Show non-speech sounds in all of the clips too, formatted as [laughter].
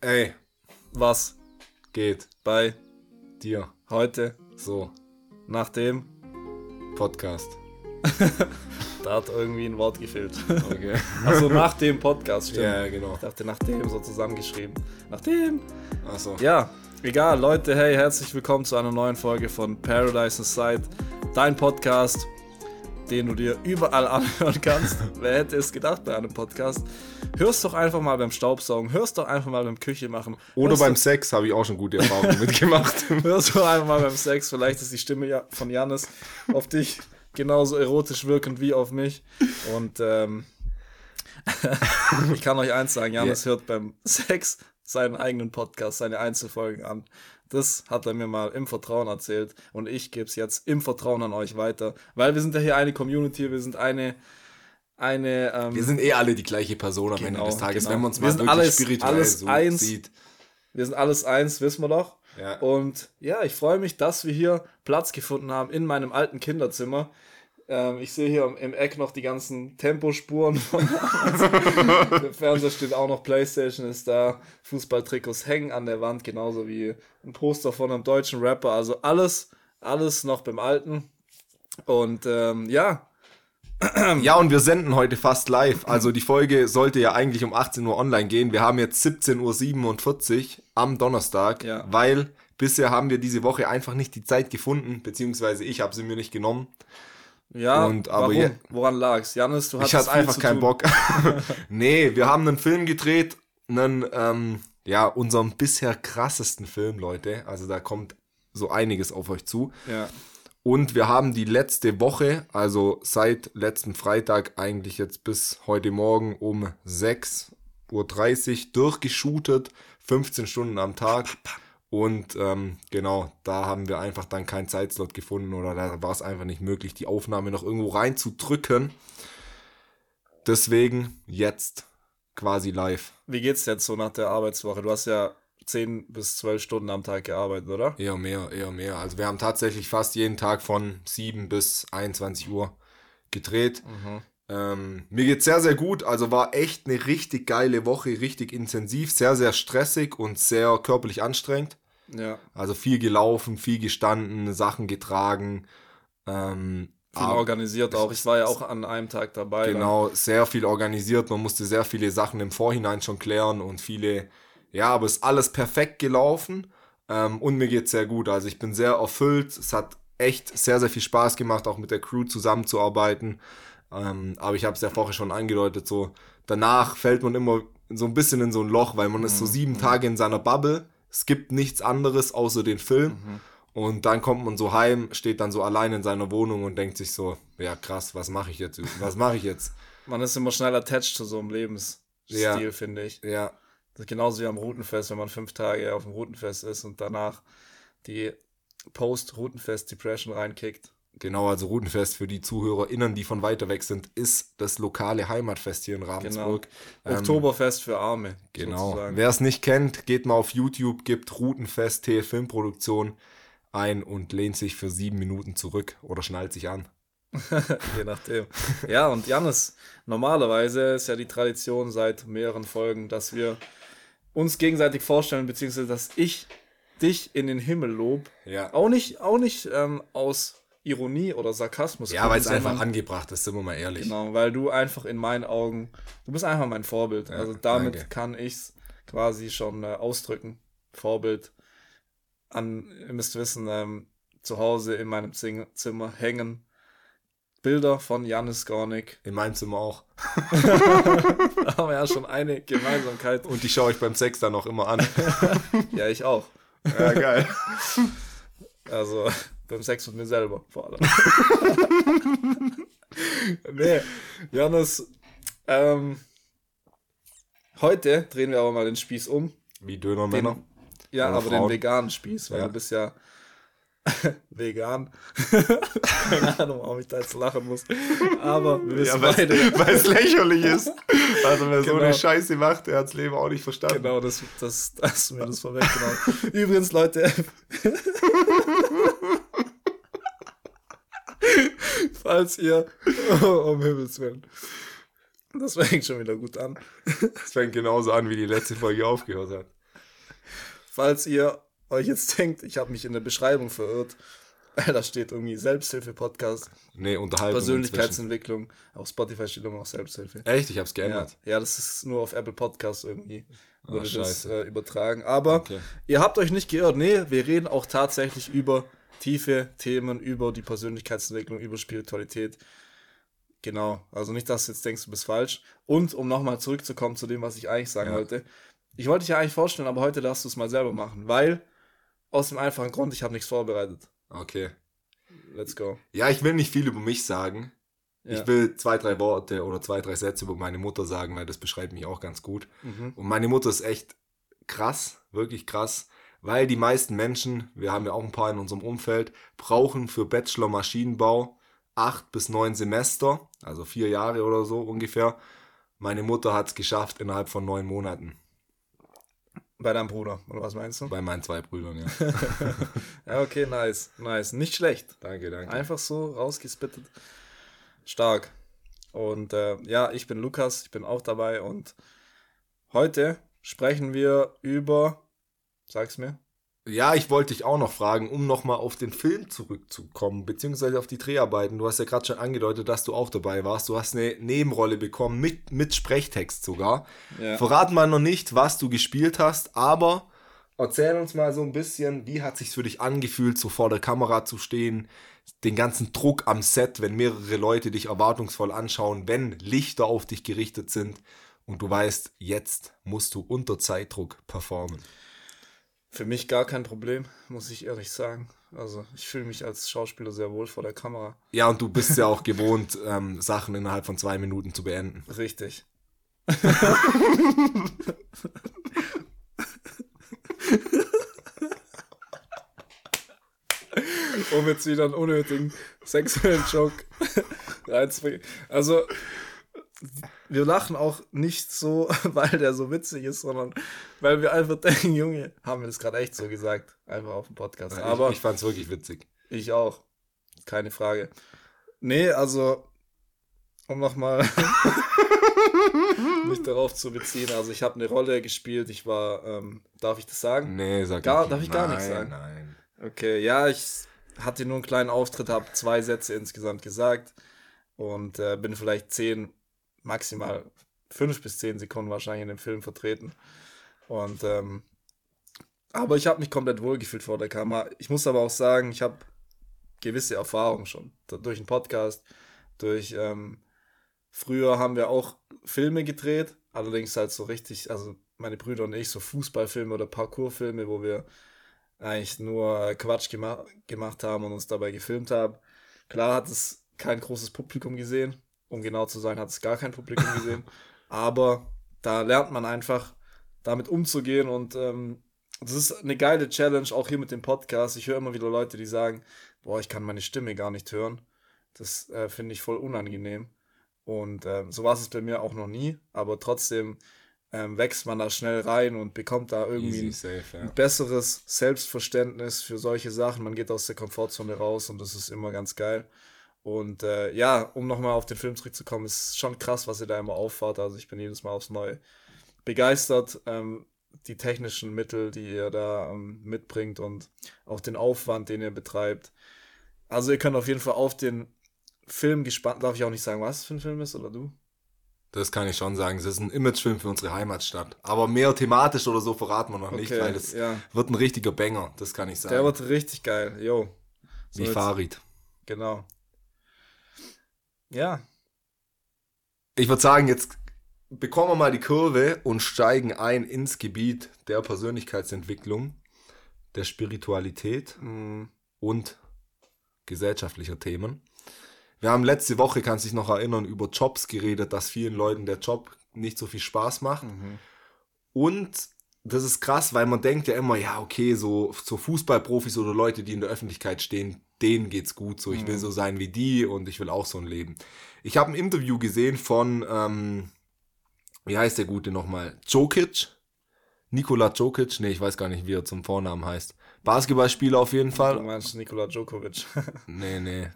Ey, Was geht bei dir heute so nach dem? Podcast. [laughs] Da hat irgendwie ein Wort gefehlt. Okay. [laughs] Also nach dem Podcast, stimmt. ja, genau. Ich dachte nach dem so zusammengeschrieben. Nach dem. Achso. Ja, egal, Leute, hey, herzlich willkommen zu einer neuen Folge von Paradise Inside, dein Podcast, den du dir überall anhören kannst. [laughs] Wer hätte es gedacht bei einem Podcast? Hörst doch einfach mal beim Staubsaugen, hörst doch einfach mal beim Küche machen. Oder beim Sex habe ich auch schon gute Erfahrungen [laughs] mitgemacht. hörst du einfach mal beim Sex, vielleicht ist die Stimme von Janis auf dich genauso erotisch wirkend wie auf mich. Und ähm, [laughs] ich kann euch eins sagen, Janis hört beim Sex seinen eigenen Podcast, seine Einzelfolgen an. Das hat er mir mal im Vertrauen erzählt und ich gebe es jetzt im Vertrauen an euch weiter, weil wir sind ja hier eine Community, wir sind eine, eine, ähm, Wir sind eh alle die gleiche Person am Genau, Ende des Tages, genau. wenn man uns Wir mal sind wirklich alles- spirituell alles so eins. sieht. wir sind alles eins, wissen wir doch. Ja. Und ja, ich freue mich, dass wir hier Platz gefunden haben in meinem alten Kinderzimmer. Ähm, ich sehe hier im- Eck noch die ganzen Tempospuren. Von [laughs] Der Fernseher steht auch noch, Playstation ist da, Fußballtrikots hängen an der Wand, genauso wie ein Poster von einem deutschen Rapper. Also alles, alles noch beim Alten. Und ähm, ja, [clears throat] Ja, und wir senden heute fast live. Also die Folge sollte ja eigentlich um 18 Uhr online gehen. Wir haben jetzt 17.47 Uhr am Donnerstag, Ja. weil bisher haben wir diese Woche einfach nicht die Zeit gefunden, beziehungsweise ich habe sie mir nicht genommen. Ja, Und aber warum? je- Woran lag's? Janis, du hattest Ich hatte einfach keinen tun. Bock. [laughs] nee, wir haben einen Film gedreht, einen, ähm, ja, unserem bisher krassesten Film, Leute. Also da kommt so einiges auf euch zu. Ja, Und wir haben die letzte Woche, also seit letzten Freitag eigentlich jetzt bis heute Morgen um 6.30 Uhr durchgeshootet, 15 Stunden am Tag. Und ähm, genau, da haben wir einfach dann keinen Zeitslot gefunden oder da war es einfach nicht möglich, die Aufnahme noch irgendwo reinzudrücken. Deswegen jetzt quasi live. Wie geht's jetzt so nach der Arbeitswoche? Du hast ja 10 bis 12 Stunden am Tag gearbeitet, oder? Eher mehr, eher mehr. Also wir haben tatsächlich fast jeden Tag von 7 bis 21 Uhr gedreht. Ähm, mir geht's sehr, sehr gut. Also war echt eine richtig geile Woche, richtig intensiv, sehr, sehr stressig und sehr körperlich anstrengend. Ja. Also viel gelaufen, viel gestanden, Sachen getragen. Ähm, Viel aber- organisiert auch. Ich war ja auch an einem Tag dabei. dann. Genau, sehr viel organisiert. Man musste sehr viele Sachen im Vorhinein schon klären und viele, ja, aber es ist alles perfekt gelaufen ähm, und mir geht's sehr gut. Also ich bin sehr erfüllt. Es hat echt sehr, sehr viel Spaß gemacht, auch mit der Crew zusammenzuarbeiten. Ähm, aber ich habe es ja vorher schon angedeutet, so danach fällt man immer so ein bisschen in so ein Loch, weil man ist so sieben Tage in seiner Bubble. Es gibt nichts anderes außer den Film. Und dann kommt man so heim, steht dann so allein in seiner Wohnung und denkt sich so, ja krass, was mache ich jetzt? Was mache ich jetzt? [laughs] Man ist immer schnell attached zu so einem Lebensstil, Ja. finde ich. Ja, Das ist genauso wie am Routenfest, wenn man fünf Tage auf dem Routenfest ist und danach die Post-Routenfest-Depression reinkickt. Genau, also Rutenfest für die ZuhörerInnen, die von weiter weg sind, ist das lokale Heimatfest hier in Ravensburg. Ähm, Oktoberfest für Arme. Genau. Wer es nicht kennt, geht mal auf YouTube, gibt Rutenfest TL Filmproduktion ein und lehnt sich für sieben Minuten zurück oder schnallt sich an. [laughs] Je nachdem. Ja, und Janis, normalerweise ist ja die Tradition seit mehreren Folgen, dass wir uns gegenseitig vorstellen, beziehungsweise dass ich dich in den Himmel lob. Ja. Auch nicht, auch nicht ähm, aus Ironie oder Sarkasmus. Ja, weil es einfach angebracht ist, sind wir mal ehrlich. Genau, weil du einfach in meinen Augen, du bist einfach mein Vorbild. also damit danke. kann ich's quasi schon äh, ausdrücken. Vorbild. An, ihr müsst wissen, ähm, zu Hause in meinem Zing Zimmer hängen Bilder von Janis Gornik. In meinem Zimmer auch. [laughs] Da haben wir ja schon eine Gemeinsamkeit. Und die schaue ich beim Sex dann auch immer an. [laughs] Ja, ich auch. ja, geil. Also beim Sex mit mir selber vor allem. [laughs] nee, Janis, ähm, heute drehen wir aber mal den Spieß um. Wie Dönermänner. Den, ja, Oder aber den Frauen. veganen Spieß, weil Ja. du bist ja [laughs] vegan. [laughs] Keine Ahnung, warum ich da jetzt lachen muss. Aber wir wissen Ja, beide. weil es lächerlich ist. Also wer so Genau. eine Scheiße macht, der hat's Leben auch nicht verstanden. Genau, das, das, das hast du mir das vorweggenommen. Übrigens, Leute, [laughs] falls ihr, oh, [laughs] um Himmels Willen, Das fängt schon wieder gut an. Das fängt genauso an, wie die letzte Folge aufgehört hat. Falls ihr euch jetzt denkt, ich habe mich in der Beschreibung verirrt, [laughs] da steht irgendwie Selbsthilfe-Podcast. Nee, Unterhaltung. Persönlichkeitsentwicklung. Auf Spotify steht immer noch Selbsthilfe. Echt? Ich hab's geändert. Ja, ja das ist nur auf Apple Podcast irgendwie. Wurde oh, das äh, übertragen. Aber okay. ihr habt euch nicht geirrt. Nee, wir reden auch tatsächlich über tiefe Themen, über die Persönlichkeitsentwicklung, über Spiritualität. Genau. Also nicht, dass du jetzt denkst, du bist falsch. Und um nochmal zurückzukommen zu dem, was ich eigentlich sagen ja. wollte. Ich wollte dich ja eigentlich vorstellen, aber heute darfst du es mal selber machen, weil aus dem einfachen Grund, ich habe nichts vorbereitet. Okay. Let's go. Ja, ich will nicht viel über mich sagen. Ja. Ich will zwei, drei Worte oder zwei, drei Sätze über meine Mutter sagen, weil das beschreibt mich auch ganz gut. Mhm. Und meine Mutter ist echt krass, wirklich krass, weil die meisten Menschen, wir haben ja auch ein paar in unserem Umfeld, brauchen für Bachelor Maschinenbau acht bis neun Semester, also vier Jahre oder so ungefähr. Meine Mutter hat es geschafft innerhalb von neun Monaten. Bei deinem Bruder, oder was meinst du? Bei meinen zwei Brüdern, ja. [laughs] ja, okay, nice, nice. Nicht schlecht. Danke, danke. Einfach so rausgespittet. Stark. Und äh, ja, ich bin Lukas, ich bin auch dabei und heute sprechen wir über, sag's mir. Ja, ich wollte dich auch noch fragen, um nochmal auf den Film zurückzukommen, beziehungsweise auf die Dreharbeiten. Du hast ja gerade schon angedeutet, dass du auch dabei warst. Du hast eine Nebenrolle bekommen, mit, mit Sprechtext sogar. Ja. Verraten wir noch nicht, was du gespielt hast, aber erzähl uns mal so ein bisschen, wie hat sich's für dich angefühlt, so vor der Kamera zu stehen, den ganzen Druck am Set, wenn mehrere Leute dich erwartungsvoll anschauen, wenn Lichter auf dich gerichtet sind und du weißt, jetzt musst du unter Zeitdruck performen. Für mich gar kein Problem, muss ich ehrlich sagen. Also ich fühle mich als Schauspieler sehr wohl vor der Kamera. Ja, und du bist ja [laughs] auch gewohnt, ähm, Sachen innerhalb von zwei Minuten zu beenden. Richtig. [laughs] um jetzt wieder einen unnötigen sexuellen Joke reinzubringen. Also wir lachen auch nicht so, [laughs] weil der so witzig ist, sondern weil wir einfach denken, Junge, haben wir das gerade echt so gesagt, einfach auf dem Podcast. Ja, Aber ich, ich fand es wirklich witzig. Ich auch, keine Frage. Nee, also um nochmal [laughs] mich darauf zu beziehen. Also ich habe eine Rolle gespielt. Ich war, ähm, darf ich das sagen? Nee, sag gar, ich Darf ich gar nein, nichts sagen? Nein. Okay, ja, ich hatte nur einen kleinen Auftritt, habe zwei Sätze insgesamt gesagt und äh, bin vielleicht zehn maximal fünf bis zehn Sekunden wahrscheinlich in dem Film vertreten. Und ähm, aber ich habe mich komplett wohlgefühlt vor der Kamera. Ich muss aber auch sagen, ich habe gewisse Erfahrungen schon durch den Podcast, durch ähm, früher haben wir auch Filme gedreht, allerdings halt so richtig, also meine Brüder und ich so Fußballfilme oder Parkourfilme, wo wir eigentlich nur Quatsch gema gemacht haben und uns dabei gefilmt haben. Klar hat es kein großes Publikum gesehen, um genau zu sein, hat es gar kein Publikum gesehen. [laughs] Aber da lernt man einfach damit umzugehen und ähm, das ist eine geile Challenge, auch hier mit dem Podcast. Ich höre immer wieder Leute, die sagen, boah, ich kann meine Stimme gar nicht hören. Das äh, finde ich voll unangenehm. Und ähm, so war es bei mir auch noch nie, aber trotzdem ähm, wächst man da schnell rein und bekommt da irgendwie Easy, safe, ja. ein besseres Selbstverständnis für solche Sachen. Man geht aus der Komfortzone raus und das ist immer ganz geil. Und äh, ja, um nochmal auf den Film zurückzukommen, ist schon krass, was ihr da immer auffahrt. Also ich bin jedes Mal aufs Neue begeistert. Ähm, die technischen Mittel, die ihr da ähm, mitbringt und auch den Aufwand, den ihr betreibt. Also ihr könnt auf jeden Fall auf den Film gespannt, darf ich auch nicht sagen, was für ein Film ist, oder du? Das kann ich schon sagen. Es ist ein Imagefilm für unsere Heimatstadt. Aber mehr thematisch oder so verraten wir noch okay, nicht, weil es ja. wird ein richtiger Banger, das kann ich sagen. Der wird richtig geil, yo. So Wie Farid. Genau. Ja. Ich würde sagen, jetzt bekommen wir mal die Kurve und steigen ein ins Gebiet der Persönlichkeitsentwicklung, der Spiritualität mhm. und gesellschaftlicher Themen. Wir haben letzte Woche, kannst dich noch erinnern, über Jobs geredet, dass vielen Leuten der Job nicht so viel Spaß macht. Mhm. Und das ist krass, weil man denkt ja immer, ja, okay, so, so Fußballprofis oder Leute, die in der Öffentlichkeit stehen, denen geht's gut. So, ich will mhm. so sein wie die und ich will auch so ein Leben. Ich habe ein Interview gesehen von, ähm, wie heißt der Gute nochmal? Jokic? Nikola Jokic? Nee, ich weiß gar nicht, wie er zum Vornamen heißt. Basketballspieler auf jeden Fall. Du meinst Nikola Djokovic? [laughs] nee, nee.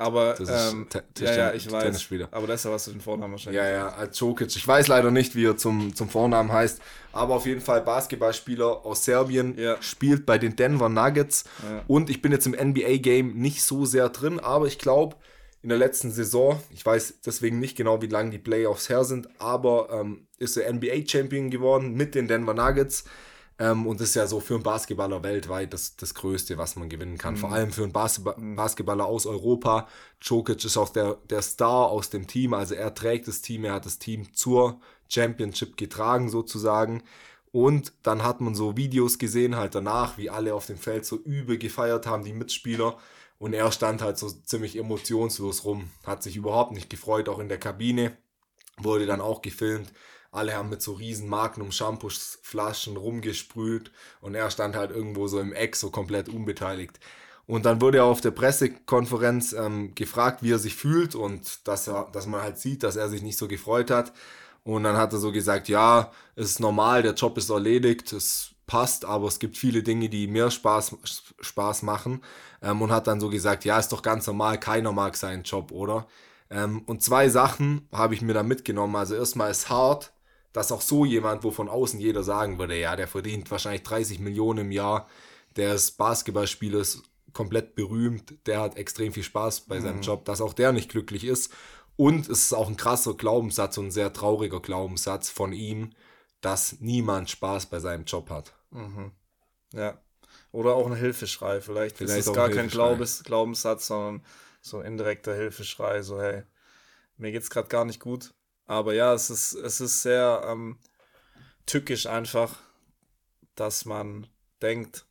Aber, Das ähm, ist ja, ja, ich weiß. Tennisspieler. Aber deshalb hast du den Vornamen wahrscheinlich. Ja, ja, als Jokic. Ich weiß leider nicht, wie er zum, zum Vornamen heißt, aber auf jeden Fall Basketballspieler aus Serbien, Ja. spielt bei den Denver Nuggets. Ja. Und ich bin jetzt im NBA-Game nicht so sehr drin, aber ich glaube, in der letzten Saison, ich weiß deswegen nicht genau, wie lange die Playoffs her sind, aber ähm, ist er NBA-Champion geworden mit den Denver Nuggets. Ähm, und das ist ja so für einen Basketballer weltweit das, das Größte, was man gewinnen kann. Vor allem für einen Basketba Basketballer aus Europa. Jokic ist auch der, der Star aus dem Team. Also er trägt das Team, er hat das Team zur Championship getragen sozusagen. Und dann hat man so Videos gesehen halt danach, wie alle auf dem Feld so übel gefeiert haben, die Mitspieler. Und er stand halt so ziemlich emotionslos rum, hat sich überhaupt nicht gefreut, auch in der Kabine. Wurde dann auch gefilmt. Alle haben mit so riesen Magnum Shampoos-Flaschen rumgesprüht und er stand halt irgendwo so im Eck, so komplett unbeteiligt. Und dann wurde er auf der Pressekonferenz ähm, gefragt, wie er sich fühlt und dass, er, dass man halt sieht, dass er sich nicht so gefreut hat. Und dann hat er so gesagt, ja, es ist normal, der Job ist erledigt, es passt, aber es gibt viele Dinge, die mehr Spaß, Spaß machen. Ähm, und hat dann so gesagt, ja, ist doch ganz normal, keiner mag seinen Job, oder? Ähm, und zwei Sachen habe ich mir da mitgenommen. Also erstmal ist hart, dass auch so jemand, wo von außen jeder sagen würde, ja, der verdient wahrscheinlich 30 Millionen im Jahr, der ist Basketballspieler, ist komplett berühmt, der hat extrem viel Spaß bei seinem Job, dass auch der nicht glücklich ist. Und es ist auch ein krasser Glaubenssatz und ein sehr trauriger Glaubenssatz von ihm, dass niemand Spaß bei seinem Job hat. Ja. Oder auch ein Hilfeschrei. Vielleicht, Vielleicht ist es gar ein kein. Glaubens, Glaubenssatz, sondern so ein indirekter Hilfeschrei. So, hey, mir geht's gerade gar nicht gut. Aber ja, es ist, es ist sehr ähm, tückisch einfach, dass man denkt,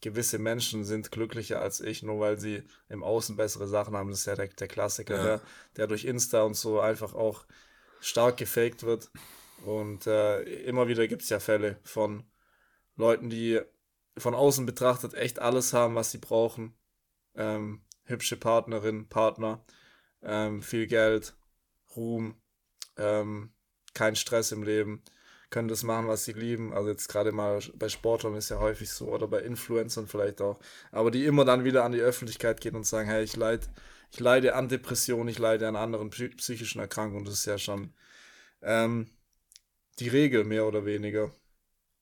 gewisse Menschen sind glücklicher als ich, nur weil sie im Außen bessere Sachen haben. Das ist ja der, der Klassiker, Ja. der, der durch Insta und so einfach auch stark gefaked wird. Und äh, immer wieder gibt es ja Fälle von Leuten, die von außen betrachtet echt alles haben, was sie brauchen. Ähm, hübsche Partnerin, Partner, ähm, viel Geld, Ruhm, ähm, kein Stress im Leben, können das machen, was sie lieben. Also jetzt gerade mal bei Sportlern ist ja häufig so oder bei Influencern vielleicht auch. Aber die immer dann wieder an die Öffentlichkeit gehen und sagen, hey, ich leide, ich leide an Depressionen, ich leide an anderen psy- psychischen Erkrankungen. Das ist ja schon ähm, die Regel mehr oder weniger.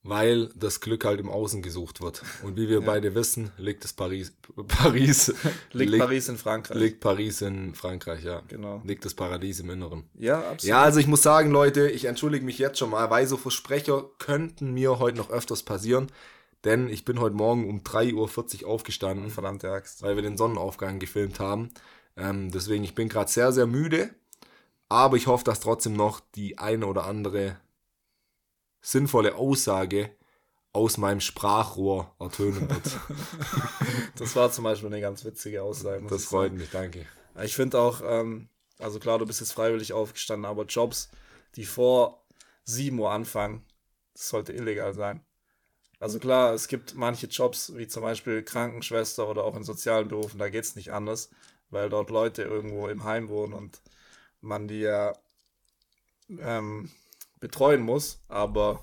Weil das Glück halt im Außen gesucht wird. Und wie wir beide wissen, liegt es Paris, Paris, [laughs] Liegt Paris in Frankreich. liegt Paris in Frankreich, ja. Genau. Liegt das Paradies im Inneren. Ja, absolut. Ja, also ich muss sagen, Leute, ich entschuldige mich jetzt schon mal, weil so Versprecher könnten mir heute noch öfters passieren. Denn ich bin heute Morgen um 3.40 Uhr aufgestanden, Verdammte Axt. weil wir den Sonnenaufgang gefilmt haben. Ähm, deswegen, ich bin gerade sehr, sehr müde. Aber ich hoffe, dass trotzdem noch die eine oder andere sinnvolle Aussage aus meinem Sprachrohr ertönen wird. [laughs] Das war zum Beispiel eine ganz witzige Aussage. Das freut mich, danke. Ich finde auch, ähm, also klar, du bist jetzt freiwillig aufgestanden, aber Jobs, die vor 7 Uhr anfangen, das sollte illegal sein. Also klar, es gibt manche Jobs, wie zum Beispiel Krankenschwester oder auch in sozialen Berufen, da geht es nicht anders, weil dort Leute irgendwo im Heim wohnen und man die ja ähm, betreuen muss, aber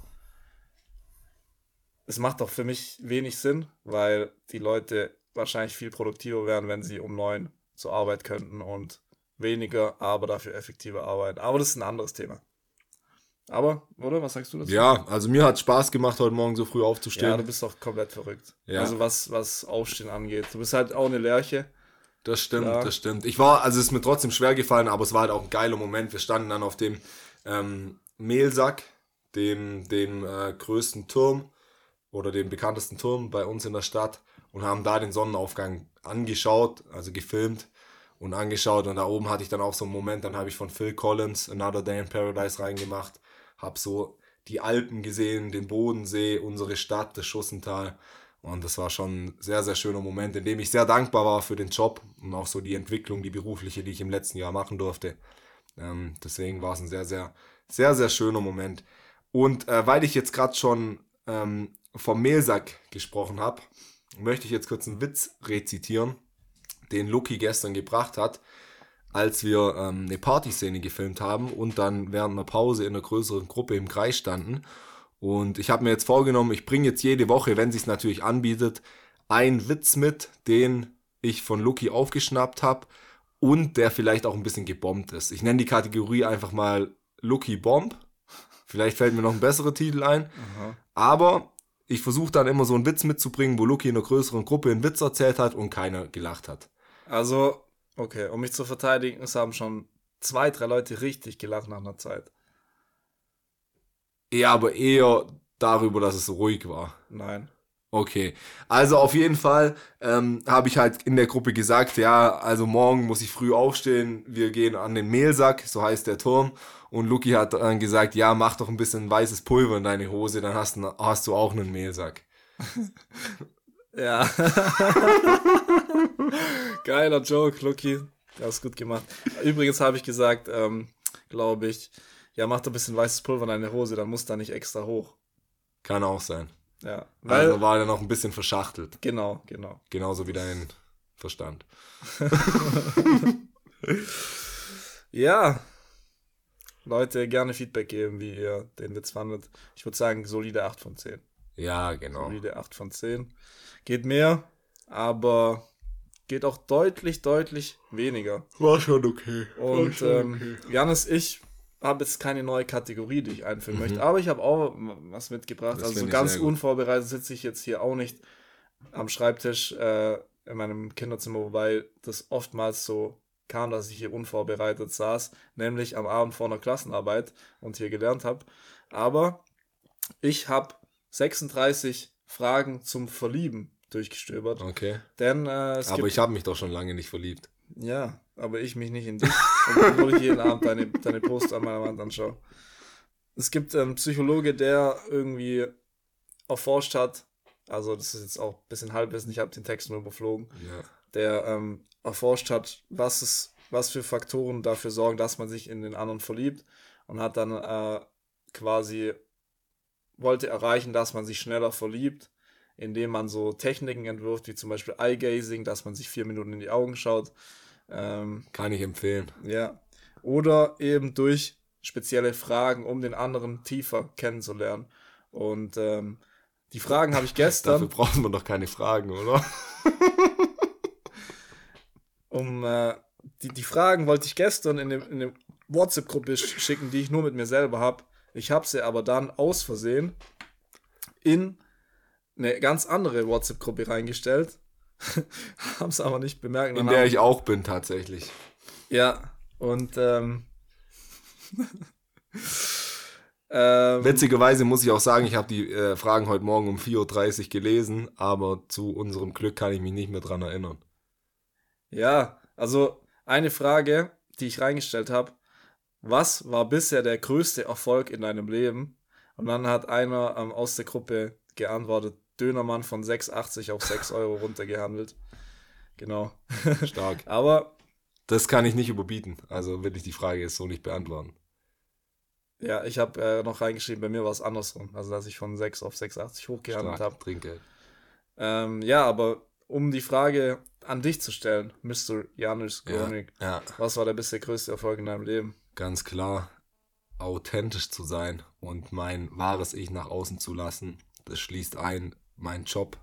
es macht doch für mich wenig Sinn, weil die Leute wahrscheinlich viel produktiver wären, wenn sie um neun zur Arbeit könnten und weniger, aber dafür effektiver arbeiten. Aber das ist ein anderes Thema. Aber, oder? Was sagst du dazu? Ja, also mir hat Spaß gemacht, heute Morgen so früh Ja, aufzustehen. du bist doch komplett verrückt. Ja. Also was, was Aufstehen angeht. Du bist halt auch eine Lerche. Das stimmt, Ja. das stimmt. Ich war, also es ist mir trotzdem schwer gefallen, aber es war halt auch ein geiler Moment. Wir standen dann auf dem ähm, Mehlsack, dem, dem äh, größten Turm oder dem bekanntesten Turm bei uns in der Stadt und haben da den Sonnenaufgang angeschaut, also gefilmt und angeschaut. Und da oben hatte ich dann auch so einen Moment, dann habe ich von Phil Collins Another Day in Paradise reingemacht, habe so die Alpen gesehen, den Bodensee, unsere Stadt, das Schussental. Und das war schon ein sehr, sehr schöner Moment, in dem ich sehr dankbar war für den Job und auch so die Entwicklung, die berufliche, die ich im letzten Jahr machen durfte. Ähm, deswegen war es ein sehr, sehr, sehr, sehr schöner Moment. Und äh, weil ich jetzt gerade schon ähm, vom Mehlsack gesprochen habe, möchte ich jetzt kurz einen Witz rezitieren, den Lucky gestern gebracht hat, als wir ähm, eine Partyszene gefilmt haben und dann während einer Pause in einer größeren Gruppe im Kreis standen. Und ich habe mir jetzt vorgenommen, ich bringe jetzt jede Woche, wenn sich natürlich anbietet, einen Witz mit, den ich von Lucky aufgeschnappt habe und der vielleicht auch ein bisschen gebombt ist. Ich nenne die Kategorie einfach mal Lucky Bomb. Vielleicht fällt mir noch ein besserer Titel ein. Aha. Aber ich versuche dann immer so einen Witz mitzubringen, wo Lucky in einer größeren Gruppe einen Witz erzählt hat und keiner gelacht hat. Also, okay, um mich zu verteidigen, es haben schon zwei, drei Leute richtig gelacht nach einer Zeit. Ja, aber eher darüber, dass es so ruhig war. Nein. Okay, also auf jeden Fall ähm, habe ich halt in der Gruppe gesagt, ja, also morgen muss ich früh aufstehen, wir gehen an den Mehlsack, so heißt der Turm. Und Luki hat dann gesagt, ja, mach doch ein bisschen weißes Pulver in deine Hose, dann hast, hast du auch einen Mehlsack. [laughs] ja. [laughs] Geiler Joke, Luki. Du hast gut gemacht. Übrigens habe ich gesagt, ähm, glaube ich, ja, mach doch ein bisschen weißes Pulver in deine Hose, dann muss da nicht extra hoch. Kann auch sein. Ja. Weil, also war er noch ein bisschen verschachtelt. Genau, genau. Genauso wie dein Verstand. [laughs] ja. Leute, gerne Feedback geben, wie ihr den Witz fandet. Ich würde sagen, solide 8 von 10. Ja, genau. Solide 8 von 10. Geht mehr, aber geht auch deutlich, deutlich weniger. War schon okay. Und schon ähm, okay. Janis, ich habe jetzt keine neue Kategorie, die ich einführen mhm. möchte, aber ich habe auch was mitgebracht. Das also so ganz unvorbereitet sitze ich jetzt hier auch nicht am Schreibtisch äh, in meinem Kinderzimmer, wobei das oftmals so kam, dass ich hier unvorbereitet saß, nämlich am Abend vor einer Klassenarbeit und hier gelernt habe. Aber ich habe 36 Fragen zum Verlieben durchgestöbert. Okay. Denn, äh, aber ich habe mich doch schon lange nicht verliebt. Ja, aber ich mich nicht in dich, obwohl ich jeden Abend deine, deine Poster an meiner Wand anschaue. Es gibt einen Psychologe, der irgendwie erforscht hat, also das ist jetzt auch ein bisschen Halbwissen, ich habe den Text nur überflogen, ja. der ähm, erforscht hat, was, es, was für Faktoren dafür sorgen, dass man sich in den anderen verliebt und hat dann äh, quasi, wollte erreichen, dass man sich schneller verliebt, indem man so Techniken entwirft, wie zum Beispiel Eye-Gazing, dass man sich vier Minuten in die Augen schaut ähm, Kann ich empfehlen. Ja. Oder eben durch spezielle Fragen, um den anderen tiefer kennenzulernen. Und ähm, die Fragen habe ich [laughs] gestern. Dafür braucht man doch keine Fragen, oder? [laughs] um äh, die, die Fragen wollte ich gestern in, dem, in eine WhatsApp-Gruppe schicken, die ich nur mit mir selber habe. Ich habe sie aber dann aus Versehen in eine ganz andere WhatsApp-Gruppe reingestellt. [laughs] Haben es aber nicht bemerkt. In der ich auch bin, tatsächlich. Ja, und ähm, [laughs] ähm, Witzigerweise muss ich auch sagen, ich habe die äh, Fragen heute Morgen um 4.30 Uhr gelesen, aber zu unserem Glück kann ich mich nicht mehr dran erinnern. Ja, also eine Frage, die ich reingestellt habe. Was war bisher der größte Erfolg in deinem Leben? Und dann hat einer ähm, aus der Gruppe geantwortet, Dönermann von 6,80 auf 6 Euro [laughs] runtergehandelt. Genau. Stark. [laughs] Aber. Das kann ich nicht überbieten. Also will ich die Frage jetzt so nicht beantworten. Ja, ich habe äh, noch reingeschrieben, bei mir war es andersrum. Also, dass ich von 6 auf 6,80 hochgehandelt habe. Trinkgeld. Ähm, ja, aber um die Frage an dich zu stellen, Mr. Janusz Gornik, ja, ja. was war der bisher größte Erfolg in deinem Leben? Ganz klar, authentisch zu sein und mein wahres Ich nach außen zu lassen. Das schließt ein, meinen Job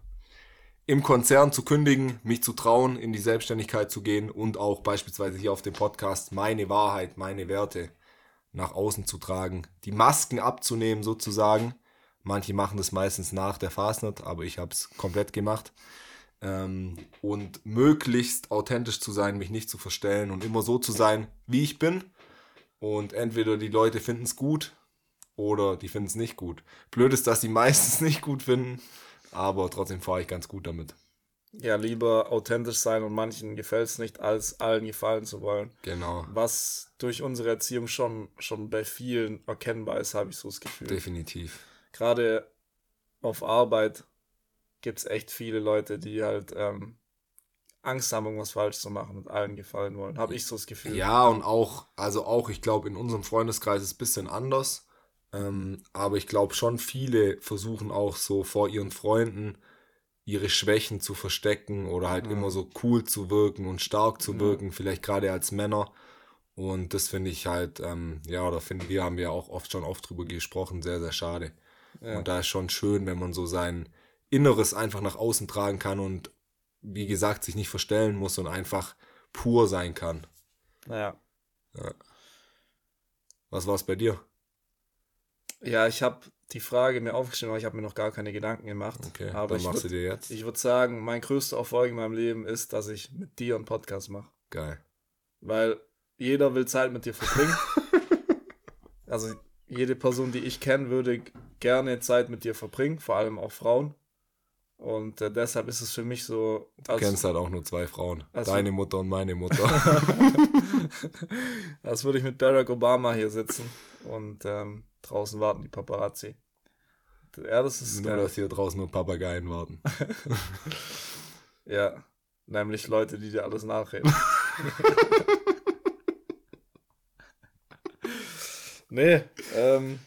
im Konzern zu kündigen, mich zu trauen, in die Selbstständigkeit zu gehen und auch beispielsweise hier auf dem Podcast meine Wahrheit, meine Werte nach außen zu tragen, die Masken abzunehmen sozusagen. Manche machen das meistens nach der Fastnet, aber ich habe es komplett gemacht. Ähm, und möglichst authentisch zu sein, mich nicht zu verstellen und immer so zu sein, wie ich bin. Und entweder die Leute finden es gut oder die finden es nicht gut. Blöd ist, dass die meistens [laughs] nicht gut finden aber trotzdem fahre ich ganz gut damit. Ja, lieber authentisch sein und manchen gefällt es nicht, als allen gefallen zu wollen. Genau. Was durch unsere Erziehung schon, schon bei vielen erkennbar ist, habe ich so das Gefühl. Definitiv. Gerade auf Arbeit gibt es echt viele Leute, die halt ähm, Angst haben, irgendwas falsch zu machen und allen gefallen wollen. Habe ich so das Gefühl. Ja, und auch, also auch, ich glaube, in unserem Freundeskreis ist es ein bisschen anders. Ähm, aber ich glaube schon, viele versuchen auch so vor ihren Freunden ihre Schwächen zu verstecken oder halt ja. immer so cool zu wirken und stark zu ja. wirken, vielleicht gerade als Männer. Und das finde ich halt, ähm, ja, oder finden wir, haben wir auch oft schon oft drüber gesprochen, sehr, sehr schade. Ja. Und da ist schon schön, wenn man so sein Inneres einfach nach außen tragen kann und wie gesagt, sich nicht verstellen muss und einfach pur sein kann. Naja. Ja. Was war es bei dir? Ja, ich habe die Frage mir aufgeschrieben, aber ich habe mir noch gar keine Gedanken gemacht. Okay, aber dann ich machst würd, du dir jetzt. Ich würde sagen, mein größter Erfolg in meinem Leben ist, dass ich mit dir einen Podcast mache. Geil. Weil jeder will Zeit mit dir verbringen. [laughs] also jede Person, die ich kenne, würde gerne Zeit mit dir verbringen, vor allem auch Frauen. Und äh, deshalb ist es für mich so. Du kennst halt auch nur zwei Frauen. Also- Deine Mutter und meine Mutter. [laughs] [laughs] als würde ich mit Barack Obama hier sitzen und ähm, draußen warten die Paparazzi. Ja, das ist nur, geil. dass hier draußen nur Papageien warten. [laughs] Ja, nämlich Leute, die dir alles nachreden. nee, ähm,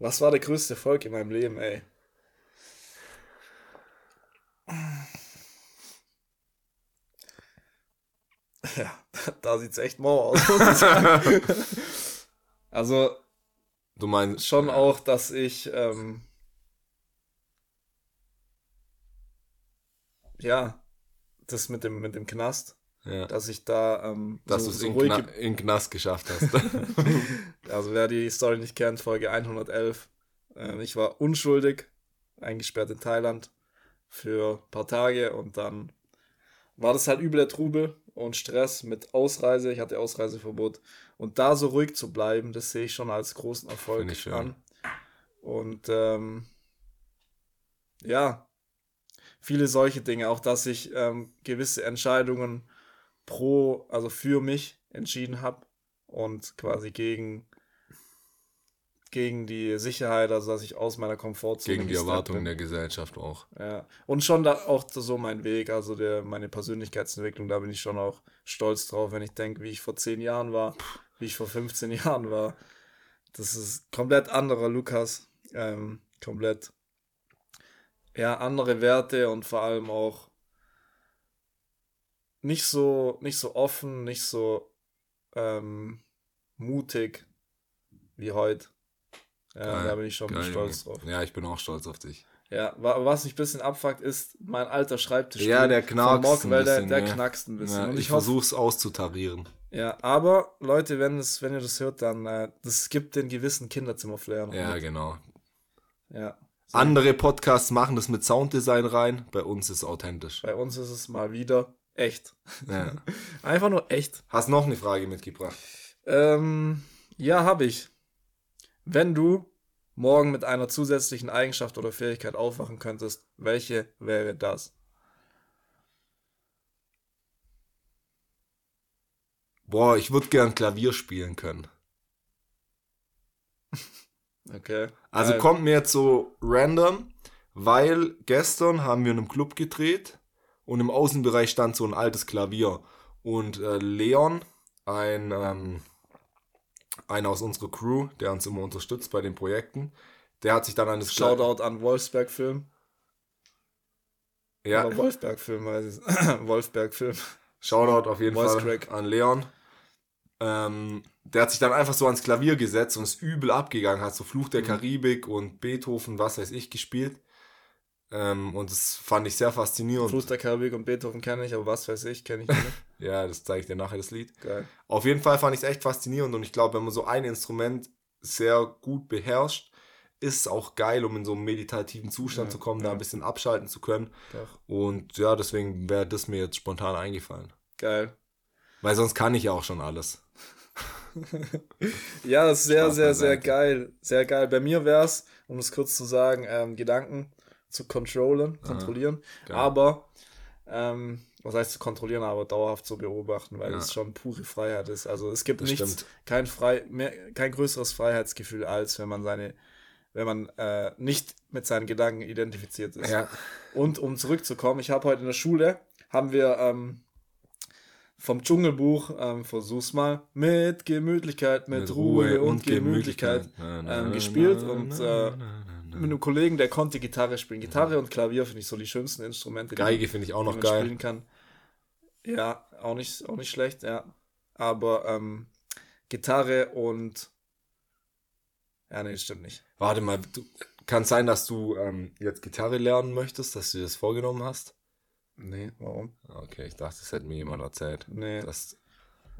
was war der größte Erfolg in meinem Leben, ey? Ja, [laughs] da sieht's echt mau aus. [laughs] Also, Du meinst schon auch, dass ich ähm, ja das mit dem mit dem Knast, ja, dass ich da ähm, dass so, du es so in, Kna in Knast geschafft hast. [laughs] also wer die Story nicht kennt, Folge 111, ähm, ich war unschuldig eingesperrt in Thailand für ein paar Tage und dann war das halt übel der Trubel und Stress mit Ausreise. Ich hatte Ausreiseverbot. Und da so ruhig zu bleiben, das sehe ich schon als großen Erfolg an. Und ähm, ja, viele solche Dinge. Auch, dass ich ähm, gewisse Entscheidungen pro, also für mich entschieden habe und quasi gegen, gegen die Sicherheit, also dass ich aus meiner Komfortzone Gegen die Erwartungen der Gesellschaft auch. Ja, und schon da auch so mein Weg, also der, meine Persönlichkeitsentwicklung, da bin ich schon auch stolz drauf, wenn ich denke, wie ich vor 10 Jahren war, wie ich vor 15 [laughs] Jahren war. Das ist komplett anderer Lukas, ähm, komplett, ja, andere Werte und vor allem auch nicht so, nicht so offen, nicht so ähm, mutig wie heute. Ja, Geil, da bin ich schon Geil, stolz drauf. Ja, ich bin auch stolz auf dich. Ja, wa- was mich ein bisschen abfuckt, ist mein alter Schreibtisch. Ja, der knackst Mock, ein weil der, bisschen, der ja. knackst ein bisschen. Ja, Und ich ich hoffe, versuch's auszutarieren. ja, aber Leute, wenn, es, wenn ihr das hört, dann, äh, das gibt den gewissen Kinderzimmerflair Ja, mit. genau. Ja. Andere Podcasts machen das mit Sounddesign rein. Bei uns ist authentisch. Bei uns ist es mal wieder echt. Ja. [laughs] Einfach nur echt. Hast noch eine Frage mitgebracht? Ähm, ja, habe ich. Wenn du morgen mit einer zusätzlichen Eigenschaft oder Fähigkeit aufwachen könntest, welche wäre das? Boah, ich würde gern Klavier spielen können. [laughs] Okay. Also Geil. kommt mir jetzt so random, weil gestern haben wir in einem Club gedreht und im Außenbereich stand so ein altes Klavier. Und äh, Leon, ein, ähm, einer aus unserer Crew, der uns immer unterstützt bei den Projekten, der hat sich dann an das Kla- Shoutout an Wolfsberg-Film. Ja, Oder Wolfberg-Film, weiß ich [clears throat] Wolfberg-Film. Shoutout auf jeden Voice Fall Crack. an Leon. Ähm, der hat sich dann einfach so ans Klavier gesetzt und ist übel abgegangen, hat so Fluch Mhm. der Karibik und Beethoven, was weiß ich, gespielt. Ähm, und das fand ich sehr faszinierend. Fluss der Karibik und Beethoven kenne ich, aber was weiß ich, kenne ich nicht. [laughs] Ja, das zeige ich dir nachher, das Lied. Geil. Auf jeden Fall fand ich es echt faszinierend und ich glaube, wenn man so ein Instrument sehr gut beherrscht, ist es auch geil, um in so einen meditativen Zustand Ja, zu kommen, da ja. ein bisschen abschalten zu können. Doch. Und ja, deswegen wäre das mir jetzt spontan eingefallen. Geil. Weil sonst kann ich ja auch schon alles. [laughs] Ja, das ist sehr, Spaß sehr, sehr geil. Sehr geil. Bei mir wäre es, um es kurz zu sagen, ähm, Gedanken zu controllen, kontrollieren. Geil. Aber, ähm, was heißt zu kontrollieren, aber dauerhaft zu beobachten, weil Ja. es schon pure Freiheit ist. Also es gibt Das nichts, stimmt. kein, frei, mehr, kein größeres Freiheitsgefühl, als wenn man seine, wenn man äh, nicht mit seinen Gedanken identifiziert ist. Ja. Und um zurückzukommen, ich habe heute in der Schule, haben wir ähm, vom Dschungelbuch, ähm, versuch's mal, mit Gemütlichkeit, mit, Ruhe, und Gemütlichkeit, ähm, gespielt und äh, mit einem Kollegen, der konnte Gitarre spielen. Gitarre und Klavier finde ich so die schönsten Instrumente, die, Geige finde ich auch noch geil. spielen kann. Ja, auch nicht, auch nicht schlecht, ja. Aber ähm, Gitarre und ja, nee, das stimmt nicht. Warte mal, du, kann sein, dass du ähm, jetzt Gitarre lernen möchtest, dass du dir das vorgenommen hast? Nee, warum? Okay, ich dachte, das hätte mir jemand erzählt. Nee. Das,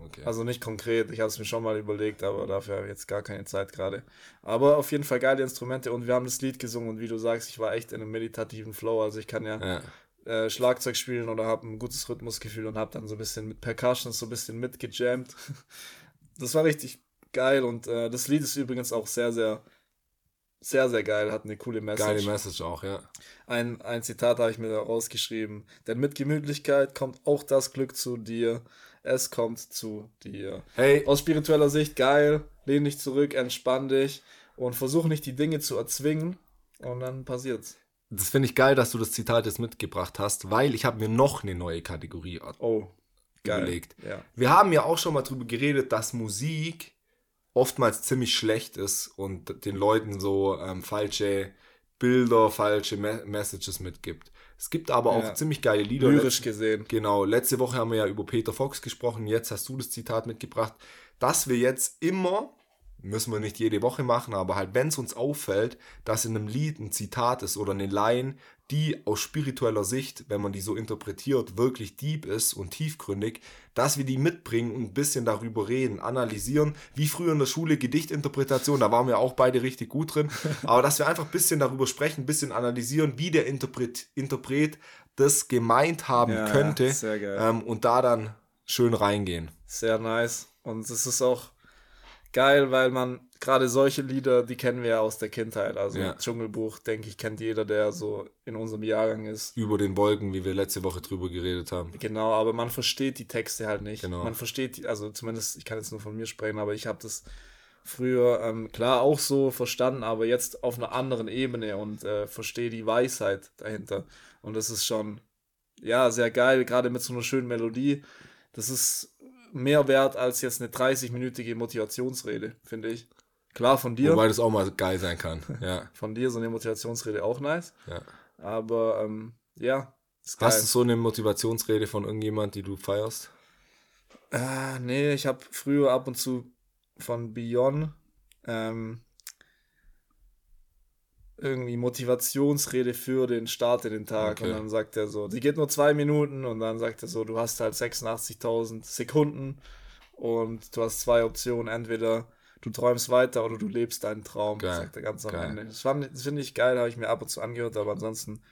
okay. Also nicht konkret, ich habe es mir schon mal überlegt, aber dafür habe ich jetzt gar keine Zeit gerade. Aber auf jeden Fall geile Instrumente und wir haben das Lied gesungen und wie du sagst, ich war echt in einem meditativen Flow. Also ich kann ja, ja. Äh, Schlagzeug spielen oder habe ein gutes Rhythmusgefühl und habe dann so ein bisschen mit Percussions so ein bisschen mitgejammt. [laughs] Das war richtig geil und äh, das Lied ist übrigens auch sehr, sehr, sehr, sehr geil, hat eine coole Message. Geile Message auch, ja. Ein, ein Zitat habe ich mir da rausgeschrieben. Denn mit Gemütlichkeit kommt auch das Glück zu dir. Es kommt zu dir. Hey. Aus spiritueller Sicht geil, lehn dich zurück, entspann dich und versuch nicht die Dinge zu erzwingen und dann passiert's. Das finde ich geil, dass du das Zitat jetzt mitgebracht hast, weil ich habe mir noch eine neue Kategorie oh, überlegt. Ja. Wir haben ja auch schon mal darüber geredet, dass Musik oftmals ziemlich schlecht ist und den Leuten so ähm, falsche Bilder, falsche Me Messages mitgibt. Es gibt aber auch ja. ziemlich geile Lieder. Lyrisch gesehen. Genau. Letzte Woche haben wir ja über Peter Fox gesprochen. Jetzt hast du das Zitat mitgebracht, dass wir jetzt immer müssen wir nicht jede Woche machen, aber halt, wenn es uns auffällt, dass in einem Lied ein Zitat ist oder eine Line, die aus spiritueller Sicht, wenn man die so interpretiert, wirklich deep ist und tiefgründig, dass wir die mitbringen und ein bisschen darüber reden, analysieren, wie früher in der Schule Gedichtinterpretation, da waren wir auch beide richtig gut drin, [laughs] aber dass wir einfach ein bisschen darüber sprechen, ein bisschen analysieren, wie der Interpret, Interpret das gemeint haben ja, könnte ähm, und da dann schön reingehen. Sehr nice und es ist auch geil, weil man gerade solche Lieder, die kennen wir ja aus der Kindheit. Also ja. Dschungelbuch, denke ich, kennt jeder, der so in unserem Jahrgang ist. Über den Wolken, wie wir letzte Woche drüber geredet haben. Genau, aber man versteht die Texte halt nicht. Genau. Man versteht, also zumindest, ich kann jetzt nur von mir sprechen, aber ich habe das früher ähm, klar auch so verstanden, aber jetzt auf einer anderen Ebene und äh, verstehe die Weisheit dahinter. Und das ist schon, ja, sehr geil, gerade mit so einer schönen Melodie. Das ist mehr wert als jetzt eine 30-minütige Motivationsrede, finde ich. Klar, von dir. Wobei das auch mal geil sein kann. [laughs] Ja. von dir so eine Motivationsrede auch nice. Ja. Aber ähm, ja. Hast du so eine Motivationsrede von irgendjemand, die du feierst? Äh, nee, ich habe früher ab und zu von Beyond ähm, irgendwie Motivationsrede für den Start in den Tag. Okay. Und dann sagt er so, die geht nur zwei Minuten und dann sagt er so, du hast halt 86.000 Sekunden und du hast zwei Optionen, entweder du träumst weiter oder du lebst deinen Traum, geil. sagt er ganz am geil. Ende. Das, das finde ich geil, habe ich mir ab und zu angehört, aber ansonsten